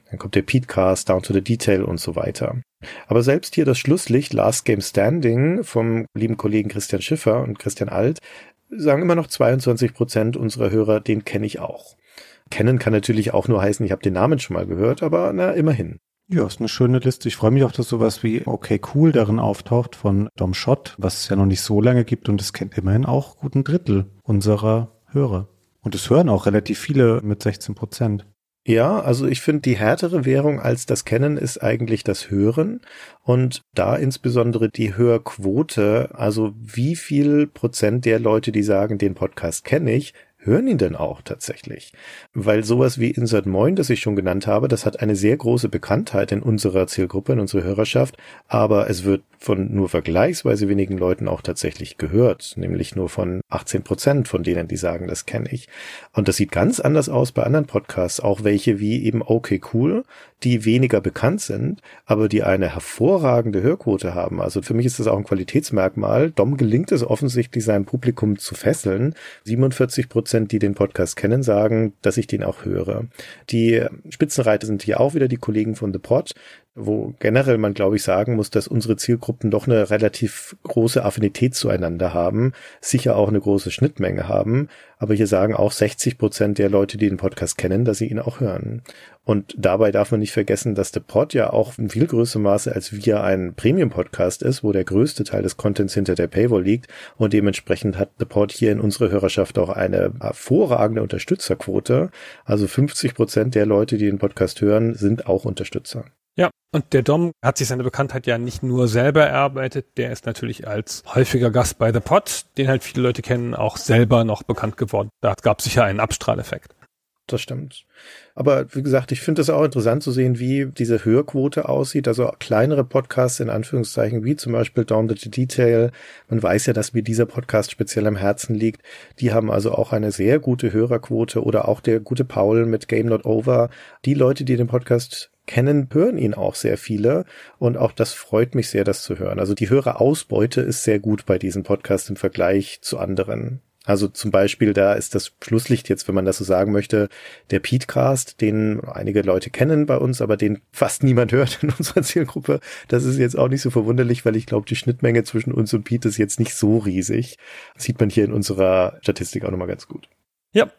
Dann kommt der Petecast, Down to the Detail und so weiter. Aber selbst hier das Schlusslicht Last Game Standing vom lieben Kollegen Christian Schiffer und Christian Alt sagen immer noch 22 Prozent unserer Hörer, den kenne ich auch. Kennen kann natürlich auch nur heißen, ich habe den Namen schon mal gehört, aber na, immerhin. Ja, ist eine schöne Liste. Ich freue mich auch, dass sowas wie Okay Cool darin auftaucht von Dom Schott, was es ja noch nicht so lange gibt und es kennt immerhin auch guten Drittel unserer Hörer. Und es hören auch relativ viele mit 16 Prozent. Ja, also ich finde, die härtere Währung als das Kennen ist eigentlich das Hören und da insbesondere die Hörquote, also wie viel Prozent der Leute, die sagen, den Podcast kenne ich, hören ihn denn auch tatsächlich? Weil sowas wie Insert Moin, das ich schon genannt habe, das hat eine sehr große Bekanntheit in unserer Zielgruppe, in unserer Hörerschaft, aber es wird von nur vergleichsweise wenigen Leuten auch tatsächlich gehört, nämlich nur von 18 Prozent von denen, die sagen, das kenne ich. Und das sieht ganz anders aus bei anderen Podcasts, auch welche wie eben Okay Cool, die weniger bekannt sind, aber die eine hervorragende Hörquote haben. Also für mich ist das auch ein Qualitätsmerkmal. Dom gelingt es offensichtlich, sein Publikum zu fesseln. 47 Prozent Prozent, die den Podcast kennen, sagen, dass ich den auch höre. Die Spitzenreiter sind hier auch wieder die Kollegen von The Pod wo generell man, glaube ich, sagen muss, dass unsere Zielgruppen doch eine relativ große Affinität zueinander haben, sicher auch eine große Schnittmenge haben. Aber hier sagen auch 60 Prozent der Leute, die den Podcast kennen, dass sie ihn auch hören. Und dabei darf man nicht vergessen, dass der Pod ja auch in viel größerem Maße als wir ein Premium-Podcast ist, wo der größte Teil des Contents hinter der Paywall liegt. Und dementsprechend hat The Pod hier in unserer Hörerschaft auch eine hervorragende Unterstützerquote. Also 50 Prozent der Leute, die den Podcast hören, sind auch Unterstützer. Und der Dom hat sich seine Bekanntheit ja nicht nur selber erarbeitet, der ist natürlich als häufiger Gast bei The Pod, den halt viele Leute kennen, auch selber noch bekannt geworden. Da gab es sicher einen Abstrahleffekt. Das stimmt. Aber wie gesagt, ich finde es auch interessant zu sehen, wie diese Hörquote aussieht. Also kleinere Podcasts in Anführungszeichen, wie zum Beispiel Down to the Detail. Man weiß ja, dass mir dieser Podcast speziell am Herzen liegt. Die haben also auch eine sehr gute Hörerquote oder auch der gute Paul mit Game Not Over. Die Leute, die den Podcast kennen, hören ihn auch sehr viele. Und auch das freut mich sehr, das zu hören. Also die Hörerausbeute ist sehr gut bei diesem Podcast im Vergleich zu anderen. Also zum Beispiel, da ist das Schlusslicht jetzt, wenn man das so sagen möchte, der Petecast, den einige Leute kennen bei uns, aber den fast niemand hört in unserer Zielgruppe. Das ist jetzt auch nicht so verwunderlich, weil ich glaube, die Schnittmenge zwischen uns und Pete ist jetzt nicht so riesig. Das sieht man hier in unserer Statistik auch nochmal ganz gut. Ja,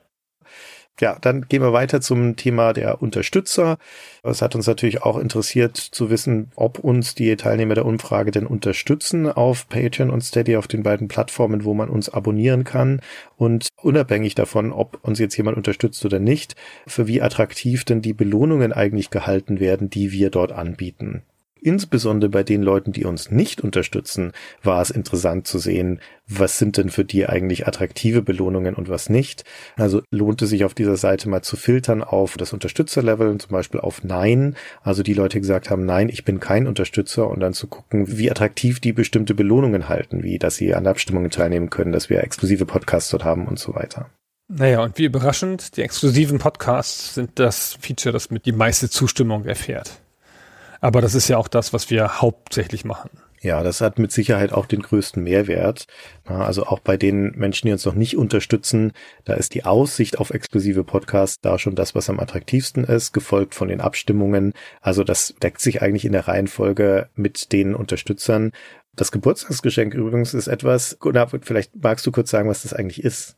ja, dann gehen wir weiter zum Thema der Unterstützer. Es hat uns natürlich auch interessiert zu wissen, ob uns die Teilnehmer der Umfrage denn unterstützen auf Patreon und Steady auf den beiden Plattformen, wo man uns abonnieren kann. Und unabhängig davon, ob uns jetzt jemand unterstützt oder nicht, für wie attraktiv denn die Belohnungen eigentlich gehalten werden, die wir dort anbieten. Insbesondere bei den Leuten, die uns nicht unterstützen, war es interessant zu sehen, was sind denn für die eigentlich attraktive Belohnungen und was nicht. Also lohnt es sich auf dieser Seite mal zu filtern auf das Unterstützerlevel, zum Beispiel auf Nein. Also die Leute gesagt haben, nein, ich bin kein Unterstützer und dann zu gucken, wie attraktiv die bestimmte Belohnungen halten, wie dass sie an Abstimmungen teilnehmen können, dass wir exklusive Podcasts dort haben und so weiter. Naja, und wie überraschend, die exklusiven Podcasts sind das Feature, das mit die meiste Zustimmung erfährt. Aber das ist ja auch das, was wir hauptsächlich machen. Ja, das hat mit Sicherheit auch den größten Mehrwert. Also auch bei den Menschen, die uns noch nicht unterstützen, da ist die Aussicht auf exklusive Podcasts da schon das, was am attraktivsten ist, gefolgt von den Abstimmungen. Also das deckt sich eigentlich in der Reihenfolge mit den Unterstützern. Das Geburtstagsgeschenk übrigens ist etwas, oder vielleicht magst du kurz sagen, was das eigentlich ist.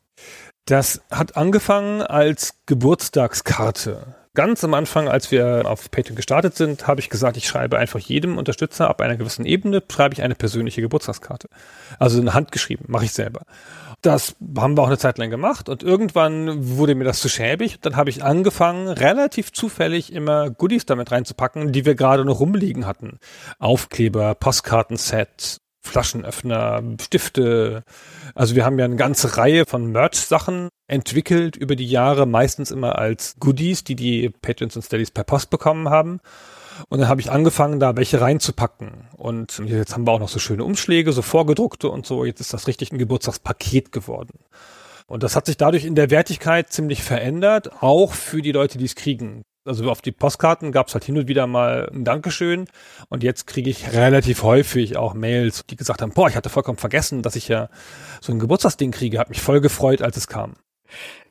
Das hat angefangen als Geburtstagskarte. Ganz am Anfang, als wir auf Patreon gestartet sind, habe ich gesagt, ich schreibe einfach jedem Unterstützer ab einer gewissen Ebene, schreibe ich eine persönliche Geburtstagskarte. Also eine Hand geschrieben, mache ich selber. Das haben wir auch eine Zeit lang gemacht und irgendwann wurde mir das zu schäbig. Dann habe ich angefangen, relativ zufällig immer Goodies damit reinzupacken, die wir gerade noch rumliegen hatten. Aufkleber, Postkartenset, Flaschenöffner, Stifte. Also wir haben ja eine ganze Reihe von Merch-Sachen entwickelt über die Jahre, meistens immer als Goodies, die die Patrons und Steadies per Post bekommen haben. Und dann habe ich angefangen, da welche reinzupacken. Und jetzt haben wir auch noch so schöne Umschläge, so vorgedruckte und so. Jetzt ist das richtig ein Geburtstagspaket geworden. Und das hat sich dadurch in der Wertigkeit ziemlich verändert, auch für die Leute, die es kriegen also auf die Postkarten gab es halt hin und wieder mal ein Dankeschön und jetzt kriege ich relativ häufig auch Mails, die gesagt haben, boah, ich hatte vollkommen vergessen, dass ich ja so ein Geburtstagsding kriege, hat mich voll gefreut, als es kam.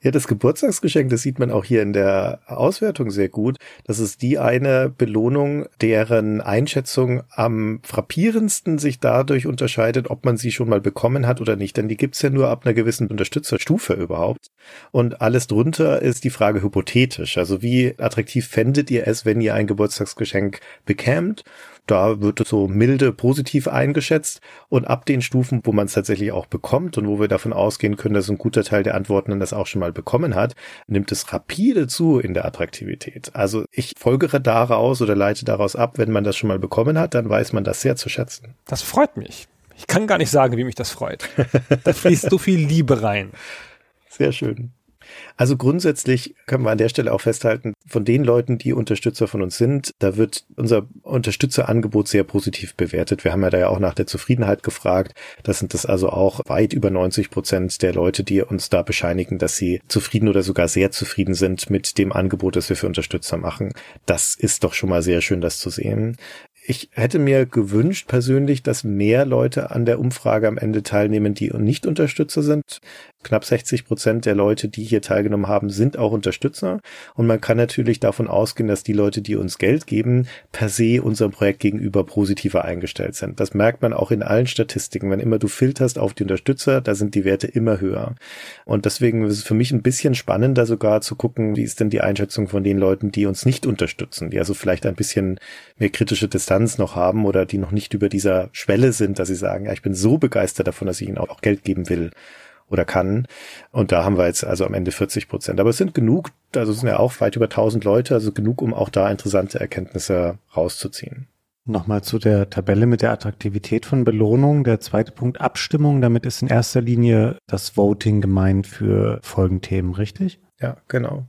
Ja, das Geburtstagsgeschenk, das sieht man auch hier in der Auswertung sehr gut. Das ist die eine Belohnung, deren Einschätzung am frappierendsten sich dadurch unterscheidet, ob man sie schon mal bekommen hat oder nicht. Denn die gibt's ja nur ab einer gewissen Unterstützerstufe überhaupt. Und alles drunter ist die Frage hypothetisch. Also wie attraktiv fändet ihr es, wenn ihr ein Geburtstagsgeschenk bekämt? Da wird es so milde positiv eingeschätzt und ab den Stufen, wo man es tatsächlich auch bekommt und wo wir davon ausgehen können, dass ein guter Teil der Antworten das auch schon mal bekommen hat, nimmt es rapide zu in der Attraktivität. Also ich folgere daraus oder leite daraus ab, wenn man das schon mal bekommen hat, dann weiß man das sehr zu schätzen. Das freut mich. Ich kann gar nicht sagen, wie mich das freut. da fließt so viel Liebe rein. Sehr schön. Also grundsätzlich können wir an der Stelle auch festhalten, von den Leuten, die Unterstützer von uns sind, da wird unser Unterstützerangebot sehr positiv bewertet. Wir haben ja da ja auch nach der Zufriedenheit gefragt. Das sind das also auch weit über 90 Prozent der Leute, die uns da bescheinigen, dass sie zufrieden oder sogar sehr zufrieden sind mit dem Angebot, das wir für Unterstützer machen. Das ist doch schon mal sehr schön, das zu sehen. Ich hätte mir gewünscht persönlich, dass mehr Leute an der Umfrage am Ende teilnehmen, die nicht Unterstützer sind. Knapp 60 Prozent der Leute, die hier teilgenommen haben, sind auch Unterstützer. Und man kann natürlich davon ausgehen, dass die Leute, die uns Geld geben, per se unserem Projekt gegenüber positiver eingestellt sind. Das merkt man auch in allen Statistiken. Wenn immer du filterst auf die Unterstützer, da sind die Werte immer höher. Und deswegen ist es für mich ein bisschen spannender sogar zu gucken, wie ist denn die Einschätzung von den Leuten, die uns nicht unterstützen, die also vielleicht ein bisschen mehr kritische Distanz noch haben oder die noch nicht über dieser Schwelle sind, dass sie sagen, ja, ich bin so begeistert davon, dass ich ihnen auch Geld geben will oder kann. Und da haben wir jetzt also am Ende 40 Prozent. Aber es sind genug, also es sind ja auch weit über 1000 Leute, also genug, um auch da interessante Erkenntnisse rauszuziehen. Nochmal zu der Tabelle mit der Attraktivität von Belohnung. Der zweite Punkt Abstimmung. Damit ist in erster Linie das Voting gemeint für Folgenthemen, richtig? Ja, genau.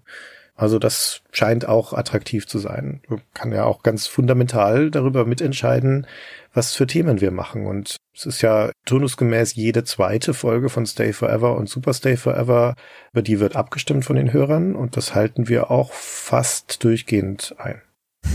Also das scheint auch attraktiv zu sein. Man kann ja auch ganz fundamental darüber mitentscheiden, was für Themen wir machen. Und es ist ja turnusgemäß jede zweite Folge von Stay Forever und Super Stay Forever, über die wird abgestimmt von den Hörern und das halten wir auch fast durchgehend ein.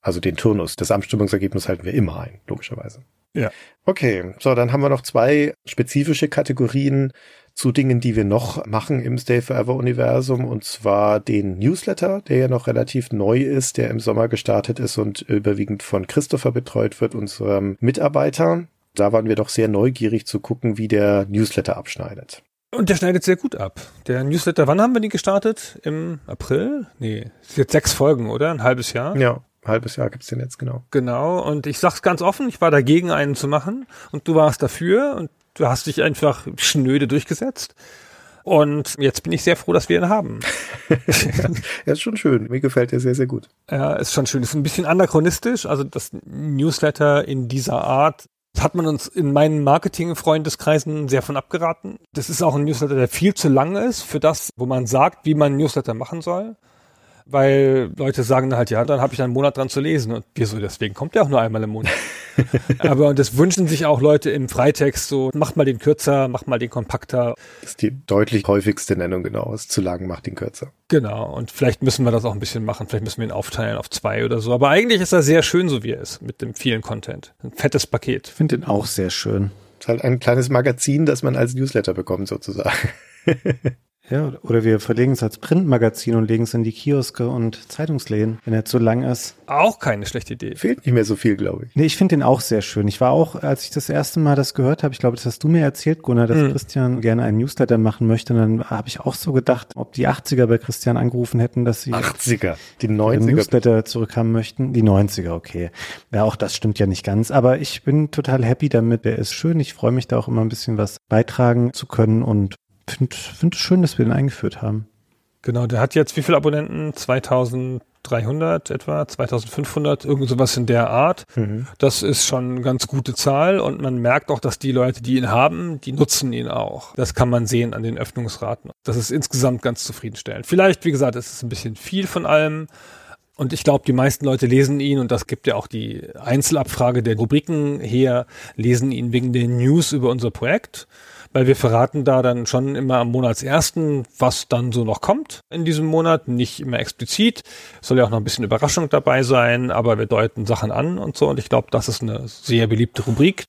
Also den Turnus, das Abstimmungsergebnis halten wir immer ein, logischerweise. Ja. Okay, so, dann haben wir noch zwei spezifische Kategorien zu Dingen, die wir noch machen im Stay Forever Universum, und zwar den Newsletter, der ja noch relativ neu ist, der im Sommer gestartet ist und überwiegend von Christopher betreut wird, unserem Mitarbeiter. Da waren wir doch sehr neugierig zu gucken, wie der Newsletter abschneidet. Und der schneidet sehr gut ab. Der Newsletter, wann haben wir den gestartet? Im April? Nee, ist jetzt sechs Folgen, oder? Ein halbes Jahr? Ja, halbes Jahr gibt's den jetzt, genau. Genau, und ich sag's ganz offen, ich war dagegen, einen zu machen und du warst dafür und du hast dich einfach schnöde durchgesetzt. Und jetzt bin ich sehr froh, dass wir ihn haben. ja, ist schon schön. Mir gefällt er sehr, sehr gut. Ja, ist schon schön. Ist ein bisschen anachronistisch. Also das Newsletter in dieser Art hat man uns in meinen Marketing-Freundeskreisen sehr von abgeraten. Das ist auch ein Newsletter, der viel zu lang ist für das, wo man sagt, wie man Newsletter machen soll weil Leute sagen dann halt, ja, dann habe ich einen Monat dran zu lesen. Und wieso, deswegen kommt der auch nur einmal im Monat. Aber und das wünschen sich auch Leute im Freitext so, macht mal den kürzer, macht mal den kompakter. Das ist die deutlich häufigste Nennung, genau. Ist zu lang, macht den kürzer. Genau. Und vielleicht müssen wir das auch ein bisschen machen. Vielleicht müssen wir ihn aufteilen auf zwei oder so. Aber eigentlich ist er sehr schön, so wie er ist, mit dem vielen Content. Ein fettes Paket. Ich finde ihn auch sehr schön. Ist halt ein kleines Magazin, das man als Newsletter bekommt, sozusagen. Ja, oder wir verlegen es als Printmagazin und legen es in die Kioske und Zeitungsläden, wenn er zu lang ist. Auch keine schlechte Idee. Fehlt nicht mehr so viel, glaube ich. Nee, ich finde den auch sehr schön. Ich war auch, als ich das erste Mal das gehört habe, ich glaube, das hast du mir erzählt, Gunnar, dass mhm. Christian gerne einen Newsletter machen möchte. Und dann habe ich auch so gedacht, ob die 80er bei Christian angerufen hätten, dass sie 80er, die 90er Newsletter zurückhaben möchten. Die 90er, okay. Ja, auch das stimmt ja nicht ganz. Aber ich bin total happy damit. Der ist schön. Ich freue mich da auch immer ein bisschen was beitragen zu können und finde find es schön, dass wir den eingeführt haben. Genau, der hat jetzt wie viele Abonnenten? 2300 etwa, 2500, irgend sowas in der Art. Mhm. Das ist schon eine ganz gute Zahl und man merkt auch, dass die Leute, die ihn haben, die nutzen ihn auch. Das kann man sehen an den Öffnungsraten. Das ist insgesamt ganz zufriedenstellend. Vielleicht, wie gesagt, ist es ein bisschen viel von allem. Und ich glaube, die meisten Leute lesen ihn, und das gibt ja auch die Einzelabfrage der Rubriken her, lesen ihn wegen den News über unser Projekt weil wir verraten da dann schon immer am Monatsersten, was dann so noch kommt in diesem Monat. Nicht immer explizit, soll ja auch noch ein bisschen Überraschung dabei sein, aber wir deuten Sachen an und so. Und ich glaube, das ist eine sehr beliebte Rubrik.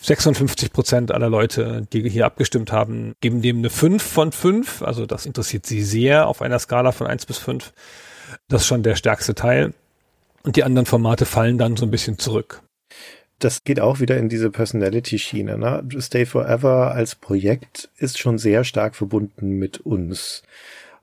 56 Prozent aller Leute, die hier abgestimmt haben, geben dem eine 5 von 5. Also das interessiert sie sehr auf einer Skala von 1 bis 5. Das ist schon der stärkste Teil. Und die anderen Formate fallen dann so ein bisschen zurück das geht auch wieder in diese Personality-Schiene. Ne? Stay Forever als Projekt ist schon sehr stark verbunden mit uns.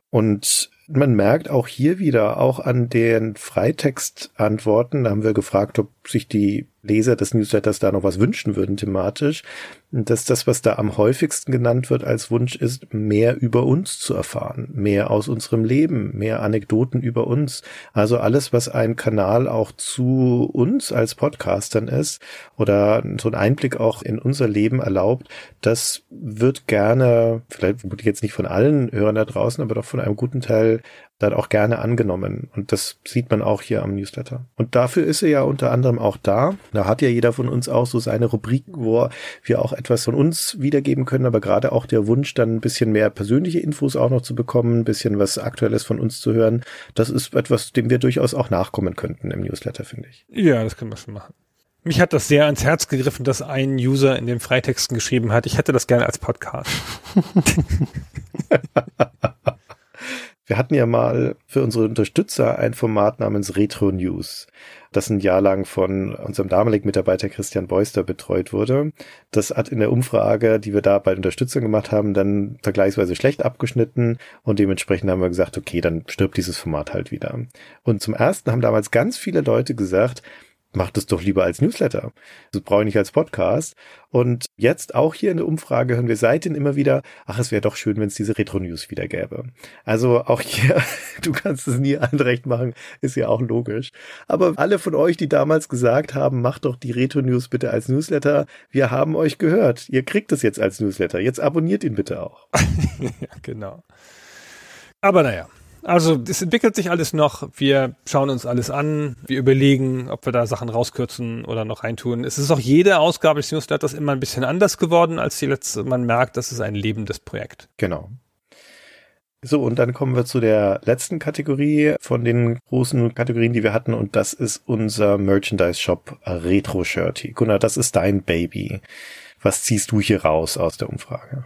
Und man merkt auch hier wieder, auch an den Freitextantworten, da haben wir gefragt, ob sich die Leser des Newsletters da noch was wünschen würden thematisch, dass das, was da am häufigsten genannt wird als Wunsch ist, mehr über uns zu erfahren, mehr aus unserem Leben, mehr Anekdoten über uns. Also alles, was ein Kanal auch zu uns als Podcastern ist oder so ein Einblick auch in unser Leben erlaubt, das wird gerne, vielleicht jetzt nicht von allen Hörern da draußen, aber doch von einem guten Teil dann auch gerne angenommen. Und das sieht man auch hier am Newsletter. Und dafür ist er ja unter anderem auch da. Da hat ja jeder von uns auch so seine Rubriken, wo wir auch etwas von uns wiedergeben können, aber gerade auch der Wunsch, dann ein bisschen mehr persönliche Infos auch noch zu bekommen, ein bisschen was Aktuelles von uns zu hören. Das ist etwas, dem wir durchaus auch nachkommen könnten im Newsletter, finde ich. Ja, das können wir schon machen. Mich hat das sehr ans Herz gegriffen, dass ein User in den Freitexten geschrieben hat, ich hätte das gerne als Podcast. Wir hatten ja mal für unsere Unterstützer ein Format namens Retro News, das ein Jahr lang von unserem damaligen Mitarbeiter Christian Beuster betreut wurde. Das hat in der Umfrage, die wir da bei Unterstützern gemacht haben, dann vergleichsweise schlecht abgeschnitten und dementsprechend haben wir gesagt, okay, dann stirbt dieses Format halt wieder. Und zum ersten haben damals ganz viele Leute gesagt, macht es doch lieber als Newsletter. Das brauche ich nicht als Podcast. Und jetzt auch hier in der Umfrage hören wir seitdem immer wieder, ach, es wäre doch schön, wenn es diese Retro-News wieder gäbe. Also auch hier, du kannst es nie allen recht machen, ist ja auch logisch. Aber alle von euch, die damals gesagt haben, macht doch die Retro-News bitte als Newsletter, wir haben euch gehört. Ihr kriegt es jetzt als Newsletter. Jetzt abonniert ihn bitte auch. ja, genau. Aber naja, also es entwickelt sich alles noch. Wir schauen uns alles an. Wir überlegen, ob wir da Sachen rauskürzen oder noch reintun. Es ist auch jede Ausgabe des Newsletters immer ein bisschen anders geworden als die letzte. Man merkt, das ist ein lebendes Projekt. Genau. So, und dann kommen wir zu der letzten Kategorie von den großen Kategorien, die wir hatten, und das ist unser Merchandise-Shop Retro Shirty. Gunnar, das ist dein Baby. Was ziehst du hier raus aus der Umfrage?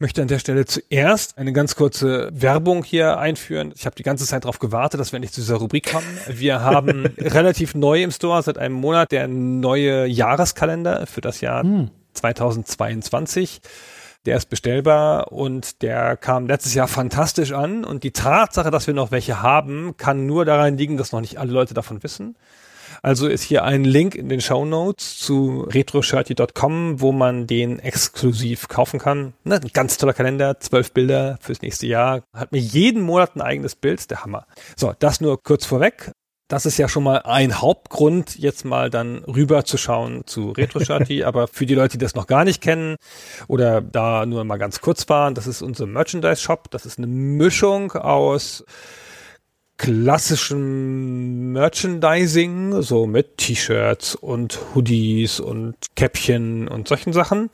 Möchte an der Stelle zuerst eine ganz kurze Werbung hier einführen. Ich habe die ganze Zeit darauf gewartet, dass wir endlich zu dieser Rubrik kommen. Wir haben relativ neu im Store seit einem Monat der neue Jahreskalender für das Jahr hm. 2022. Der ist bestellbar und der kam letztes Jahr fantastisch an. Und die Tatsache, dass wir noch welche haben, kann nur daran liegen, dass noch nicht alle Leute davon wissen. Also ist hier ein Link in den Show Notes zu retroshirty.com, wo man den exklusiv kaufen kann. Ne, ein ganz toller Kalender, zwölf Bilder fürs nächste Jahr. Hat mir jeden Monat ein eigenes Bild, der Hammer. So, das nur kurz vorweg. Das ist ja schon mal ein Hauptgrund, jetzt mal dann rüber zu schauen zu RetroShirty. Aber für die Leute, die das noch gar nicht kennen oder da nur mal ganz kurz waren, das ist unser Merchandise-Shop. Das ist eine Mischung aus klassischen Merchandising, so mit T-Shirts und Hoodies und Käppchen und solchen Sachen.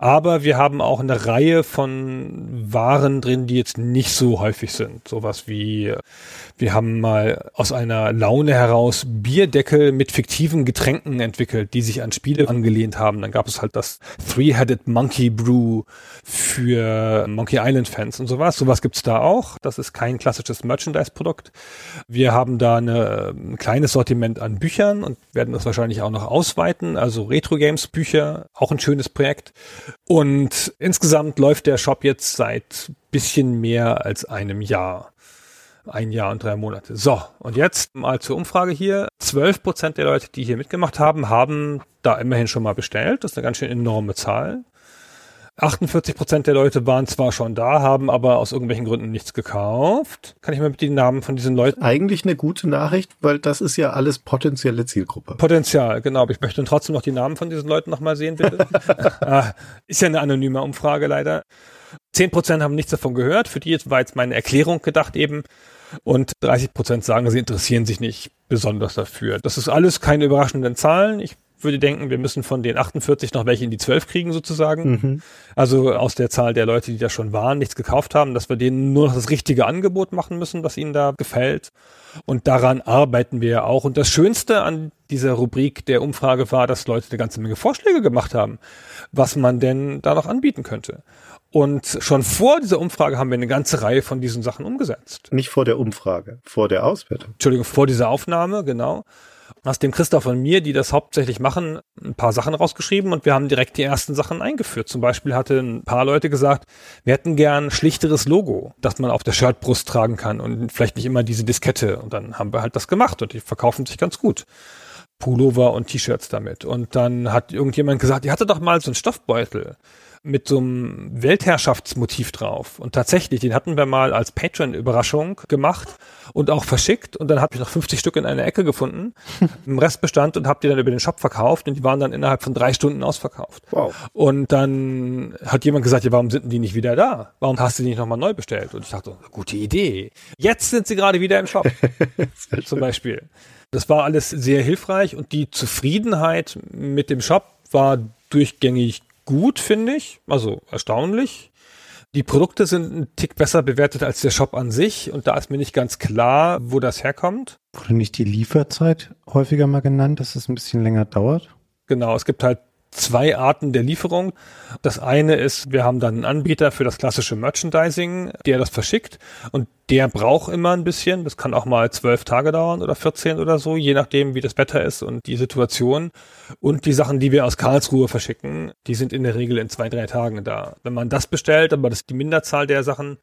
Aber wir haben auch eine Reihe von Waren drin, die jetzt nicht so häufig sind. Sowas wie wir haben mal aus einer Laune heraus Bierdeckel mit fiktiven Getränken entwickelt, die sich an Spiele angelehnt haben. Dann gab es halt das Three-Headed Monkey Brew für Monkey Island Fans und sowas. Sowas gibt's da auch. Das ist kein klassisches Merchandise-Produkt. Wir haben da eine, ein kleines Sortiment an Büchern und werden das wahrscheinlich auch noch ausweiten. Also Retro-Games-Bücher, auch ein schönes Projekt. Und insgesamt läuft der Shop jetzt seit bisschen mehr als einem Jahr. Ein Jahr und drei Monate. So, und jetzt mal zur Umfrage hier. 12 Prozent der Leute, die hier mitgemacht haben, haben da immerhin schon mal bestellt. Das ist eine ganz schön enorme Zahl. 48 Prozent der Leute waren zwar schon da, haben aber aus irgendwelchen Gründen nichts gekauft. Kann ich mal mit den Namen von diesen Leuten? Eigentlich eine gute Nachricht, weil das ist ja alles potenzielle Zielgruppe. Potenzial, genau. Aber ich möchte trotzdem noch die Namen von diesen Leuten nochmal sehen, bitte. ah, ist ja eine anonyme Umfrage leider. 10 Prozent haben nichts davon gehört. Für die war jetzt meine Erklärung gedacht eben. Und 30 Prozent sagen, sie interessieren sich nicht besonders dafür. Das ist alles keine überraschenden Zahlen. Ich würde denken, wir müssen von den 48 noch welche in die 12 kriegen sozusagen. Mhm. Also aus der Zahl der Leute, die da schon waren, nichts gekauft haben, dass wir denen nur noch das richtige Angebot machen müssen, was ihnen da gefällt. Und daran arbeiten wir ja auch. Und das Schönste an dieser Rubrik der Umfrage war, dass Leute eine ganze Menge Vorschläge gemacht haben, was man denn da noch anbieten könnte. Und schon vor dieser Umfrage haben wir eine ganze Reihe von diesen Sachen umgesetzt. Nicht vor der Umfrage, vor der Auswertung. Entschuldigung, vor dieser Aufnahme, genau. Aus dem Christoph und mir, die das hauptsächlich machen, ein paar Sachen rausgeschrieben und wir haben direkt die ersten Sachen eingeführt. Zum Beispiel hatte ein paar Leute gesagt, wir hätten gern schlichteres Logo, das man auf der Shirtbrust tragen kann und vielleicht nicht immer diese Diskette. Und dann haben wir halt das gemacht und die verkaufen sich ganz gut. Pullover und T-Shirts damit. Und dann hat irgendjemand gesagt, ihr hatte doch mal so einen Stoffbeutel mit so einem Weltherrschaftsmotiv drauf. Und tatsächlich, den hatten wir mal als Patreon-Überraschung gemacht und auch verschickt. Und dann habe ich noch 50 Stück in einer Ecke gefunden, im Restbestand und habe die dann über den Shop verkauft und die waren dann innerhalb von drei Stunden ausverkauft. Wow. Und dann hat jemand gesagt, ja, warum sind die nicht wieder da? Warum hast du die nicht nochmal neu bestellt? Und ich dachte, gute Idee. Jetzt sind sie gerade wieder im Shop. zum Beispiel. Das war alles sehr hilfreich und die Zufriedenheit mit dem Shop war durchgängig gut, finde ich. Also erstaunlich. Die Produkte sind ein Tick besser bewertet als der Shop an sich und da ist mir nicht ganz klar, wo das herkommt. Wurde nicht die Lieferzeit häufiger mal genannt, dass es ein bisschen länger dauert? Genau, es gibt halt zwei Arten der Lieferung. Das eine ist, wir haben dann einen Anbieter für das klassische Merchandising, der das verschickt und der braucht immer ein bisschen. Das kann auch mal zwölf Tage dauern oder 14 oder so, je nachdem, wie das Wetter ist und die Situation. Und die Sachen, die wir aus Karlsruhe verschicken, die sind in der Regel in zwei, drei Tagen da. Wenn man das bestellt, aber das ist die Minderzahl der Sachen,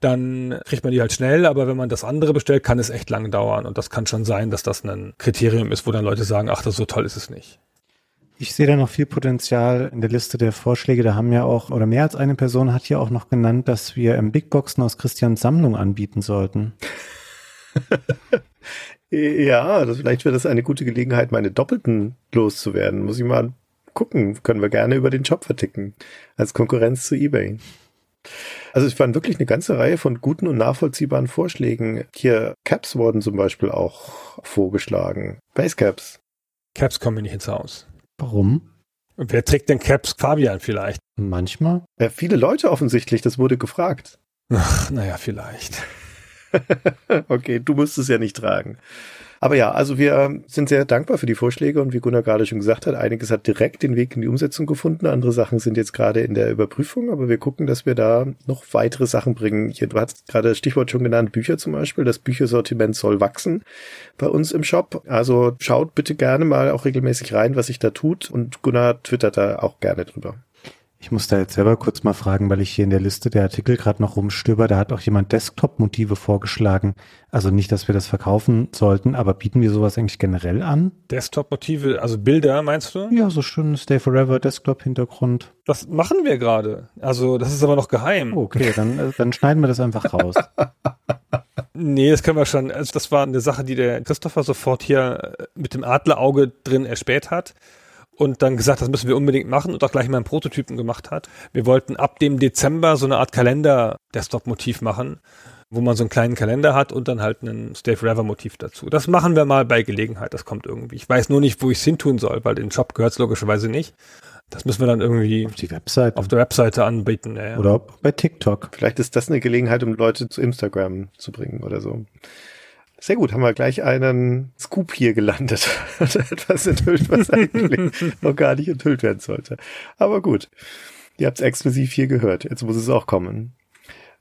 dann kriegt man die halt schnell, aber wenn man das andere bestellt, kann es echt lang dauern. Und das kann schon sein, dass das ein Kriterium ist, wo dann Leute sagen, ach, das so toll ist es nicht. Ich sehe da noch viel Potenzial in der Liste der Vorschläge. Da haben ja auch, oder mehr als eine Person hat ja auch noch genannt, dass wir im Big Boxen aus Christians Sammlung anbieten sollten. ja, das, vielleicht wäre das eine gute Gelegenheit, meine Doppelten loszuwerden. Muss ich mal gucken. Können wir gerne über den Shop verticken. Als Konkurrenz zu eBay. Also es waren wirklich eine ganze Reihe von guten und nachvollziehbaren Vorschlägen. Hier Caps wurden zum Beispiel auch vorgeschlagen. Basecaps. Caps kommen mir nicht ins Haus. Warum? Wer trägt denn Caps? Fabian vielleicht. Manchmal. Ja, viele Leute offensichtlich, das wurde gefragt. Ach, naja, vielleicht. okay, du musst es ja nicht tragen. Aber ja, also wir sind sehr dankbar für die Vorschläge und wie Gunnar gerade schon gesagt hat, einiges hat direkt den Weg in die Umsetzung gefunden. Andere Sachen sind jetzt gerade in der Überprüfung, aber wir gucken, dass wir da noch weitere Sachen bringen. Hier, du hast gerade das Stichwort schon genannt, Bücher zum Beispiel. Das Büchersortiment soll wachsen bei uns im Shop. Also schaut bitte gerne mal auch regelmäßig rein, was sich da tut und Gunnar twittert da auch gerne drüber. Ich muss da jetzt selber kurz mal fragen, weil ich hier in der Liste der Artikel gerade noch rumstöber, da hat auch jemand Desktop-Motive vorgeschlagen. Also nicht, dass wir das verkaufen sollten, aber bieten wir sowas eigentlich generell an? Desktop-Motive, also Bilder meinst du? Ja, so schön Stay Forever Desktop-Hintergrund. Das machen wir gerade. Also das ist aber noch geheim. Okay, dann, äh, dann schneiden wir das einfach raus. Nee, das können wir schon. Also das war eine Sache, die der Christopher sofort hier äh, mit dem Adlerauge drin erspäht hat und dann gesagt, das müssen wir unbedingt machen und auch gleich mal einen Prototypen gemacht hat. Wir wollten ab dem Dezember so eine Art Kalender-Desktop-Motiv machen, wo man so einen kleinen Kalender hat und dann halt ein Stay Forever-Motiv dazu. Das machen wir mal bei Gelegenheit, das kommt irgendwie. Ich weiß nur nicht, wo ich es hin tun soll, weil den Shop gehört es logischerweise nicht. Das müssen wir dann irgendwie auf die Webseite auf der Webseite anbieten. Ja. Oder bei TikTok. Vielleicht ist das eine Gelegenheit, um Leute zu Instagram zu bringen oder so. Sehr gut, haben wir gleich einen Scoop hier gelandet. Etwas enthüllt, was eigentlich noch gar nicht enthüllt werden sollte. Aber gut, ihr habt es exklusiv hier gehört. Jetzt muss es auch kommen.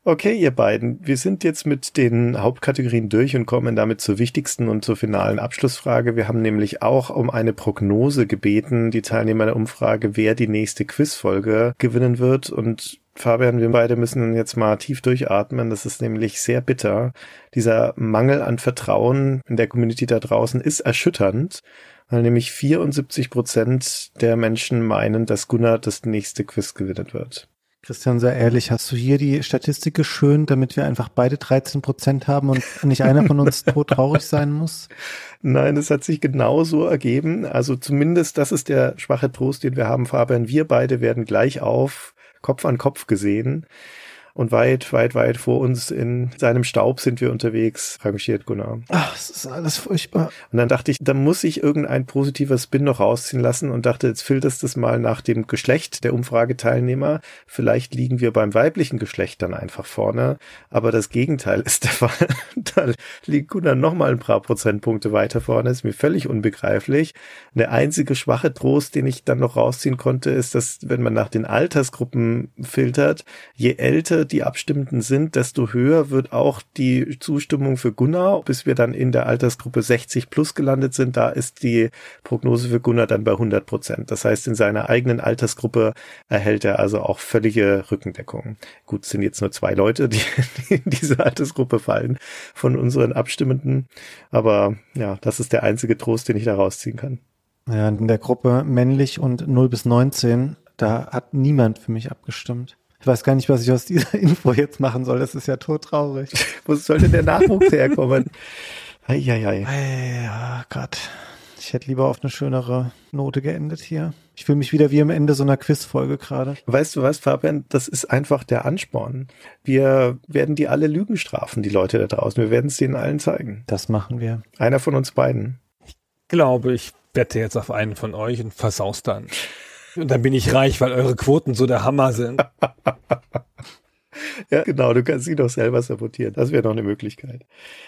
Okay, ihr beiden, wir sind jetzt mit den Hauptkategorien durch und kommen damit zur wichtigsten und zur finalen Abschlussfrage. Wir haben nämlich auch um eine Prognose gebeten, die Teilnehmer der Umfrage, wer die nächste Quizfolge gewinnen wird. Und Fabian, wir beide müssen jetzt mal tief durchatmen. Das ist nämlich sehr bitter. Dieser Mangel an Vertrauen in der Community da draußen ist erschütternd, weil nämlich 74 Prozent der Menschen meinen, dass Gunnar das nächste Quiz gewinnen wird. Christian, sehr ehrlich, hast du hier die Statistik geschönt, damit wir einfach beide 13 Prozent haben und nicht einer von uns todtraurig sein muss? Nein, es hat sich genauso ergeben. Also zumindest das ist der schwache Trost, den wir haben, Fabian. Wir beide werden gleich auf Kopf an Kopf gesehen. Und weit, weit, weit vor uns in seinem Staub sind wir unterwegs, rangiert Gunnar. Ach, es ist alles furchtbar. Und dann dachte ich, da muss ich irgendein positiver Spin noch rausziehen lassen und dachte, jetzt filterst das mal nach dem Geschlecht der Umfrageteilnehmer. Vielleicht liegen wir beim weiblichen Geschlecht dann einfach vorne. Aber das Gegenteil ist der Fall. da liegt Gunnar noch mal ein paar Prozentpunkte weiter vorne. Ist mir völlig unbegreiflich. Der einzige schwache Trost, den ich dann noch rausziehen konnte, ist, dass wenn man nach den Altersgruppen filtert, je älter die Abstimmenden sind, desto höher wird auch die Zustimmung für Gunnar, bis wir dann in der Altersgruppe 60 plus gelandet sind. Da ist die Prognose für Gunnar dann bei 100 Prozent. Das heißt, in seiner eigenen Altersgruppe erhält er also auch völlige Rückendeckung. Gut, sind jetzt nur zwei Leute, die, die in diese Altersgruppe fallen von unseren Abstimmenden. Aber ja, das ist der einzige Trost, den ich da rausziehen kann. Ja, in der Gruppe männlich und 0 bis 19, da hat niemand für mich abgestimmt. Ich weiß gar nicht, was ich aus dieser Info jetzt machen soll. Das ist ja todtraurig. Wo soll denn der Nachwuchs herkommen? Eieiei. Ja, Gott. Ich hätte lieber auf eine schönere Note geendet hier. Ich fühle mich wieder wie am Ende so einer Quizfolge gerade. Weißt du was, Fabian? Das ist einfach der Ansporn. Wir werden die alle Lügen strafen, die Leute da draußen. Wir werden es denen allen zeigen. Das machen wir. Einer von uns beiden. Ich glaube, ich wette jetzt auf einen von euch und versaus dann. Und dann bin ich reich, weil eure Quoten so der Hammer sind. ja, genau, du kannst sie doch selber sabotieren. Das wäre noch eine Möglichkeit.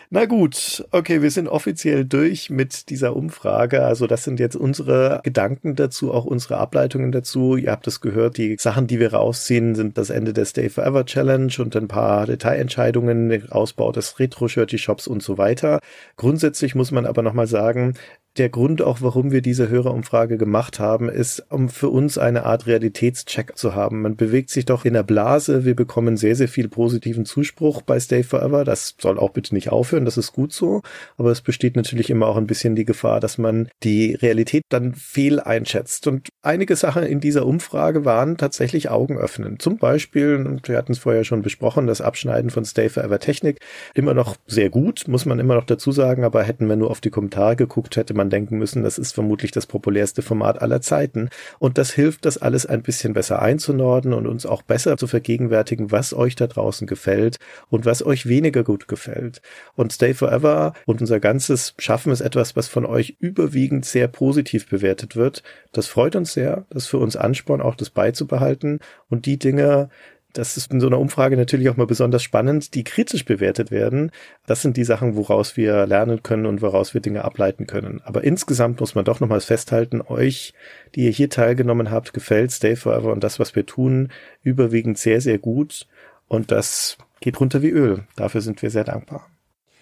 Na gut, okay, wir sind offiziell durch mit dieser Umfrage. Also das sind jetzt unsere Gedanken dazu, auch unsere Ableitungen dazu. Ihr habt es gehört, die Sachen, die wir rausziehen, sind das Ende der Stay Forever Challenge und ein paar Detailentscheidungen, Ausbau des Retro-Shirty-Shops und so weiter. Grundsätzlich muss man aber nochmal sagen, der Grund auch, warum wir diese Hörerumfrage gemacht haben, ist, um für uns eine Art Realitätscheck zu haben. Man bewegt sich doch in der Blase. Wir bekommen sehr, sehr viel positiven Zuspruch bei Stay Forever. Das soll auch bitte nicht aufhören. Das ist gut so. Aber es besteht natürlich immer auch ein bisschen die Gefahr, dass man die Realität dann fehl einschätzt. Und einige Sachen in dieser Umfrage waren tatsächlich Augenöffnen. Zum Beispiel, und wir hatten es vorher schon besprochen, das Abschneiden von Stay Forever Technik immer noch sehr gut, muss man immer noch dazu sagen. Aber hätten wir nur auf die Kommentare geguckt, hätte man man denken müssen, das ist vermutlich das populärste Format aller Zeiten. Und das hilft, das alles ein bisschen besser einzunorden und uns auch besser zu vergegenwärtigen, was euch da draußen gefällt und was euch weniger gut gefällt. Und Stay Forever und unser ganzes Schaffen ist etwas, was von euch überwiegend sehr positiv bewertet wird. Das freut uns sehr. Das für uns Ansporn, auch das beizubehalten. Und die Dinge, das ist in so einer Umfrage natürlich auch mal besonders spannend, die kritisch bewertet werden. Das sind die Sachen, woraus wir lernen können und woraus wir Dinge ableiten können. Aber insgesamt muss man doch nochmals festhalten, euch, die ihr hier teilgenommen habt, gefällt Stay Forever und das, was wir tun, überwiegend sehr, sehr gut. Und das geht runter wie Öl. Dafür sind wir sehr dankbar.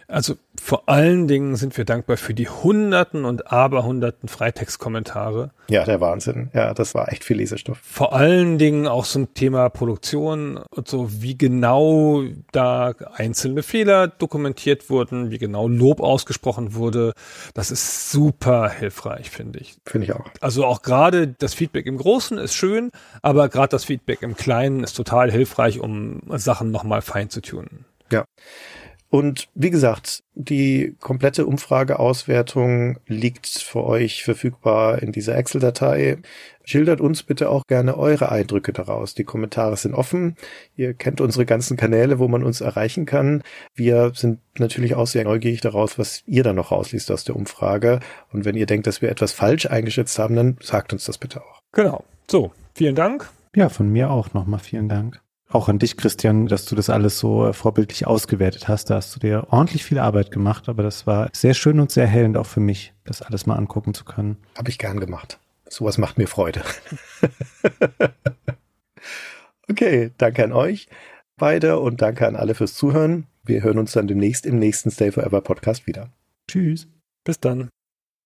Also vor allen Dingen sind wir dankbar für die Hunderten und Aberhunderten Freitextkommentare. Ja, der Wahnsinn. Ja, das war echt viel Lesestoff. Vor allen Dingen auch so ein Thema Produktion und so, wie genau da einzelne Fehler dokumentiert wurden, wie genau Lob ausgesprochen wurde. Das ist super hilfreich, finde ich. Finde ich auch. Also auch gerade das Feedback im Großen ist schön, aber gerade das Feedback im Kleinen ist total hilfreich, um Sachen nochmal fein zu tunen. Ja. Und wie gesagt, die komplette Umfrageauswertung liegt für euch verfügbar in dieser Excel-Datei. Schildert uns bitte auch gerne eure Eindrücke daraus. Die Kommentare sind offen. Ihr kennt unsere ganzen Kanäle, wo man uns erreichen kann. Wir sind natürlich auch sehr neugierig daraus, was ihr da noch rausliest aus der Umfrage. Und wenn ihr denkt, dass wir etwas falsch eingeschätzt haben, dann sagt uns das bitte auch. Genau. So, vielen Dank. Ja, von mir auch nochmal vielen Dank. Auch an dich, Christian, dass du das alles so äh, vorbildlich ausgewertet hast. Da hast du dir ordentlich viel Arbeit gemacht, aber das war sehr schön und sehr hellend auch für mich, das alles mal angucken zu können. Habe ich gern gemacht. Sowas macht mir Freude. okay, danke an euch beide und danke an alle fürs Zuhören. Wir hören uns dann demnächst im nächsten Stay Forever Podcast wieder. Tschüss. Bis dann.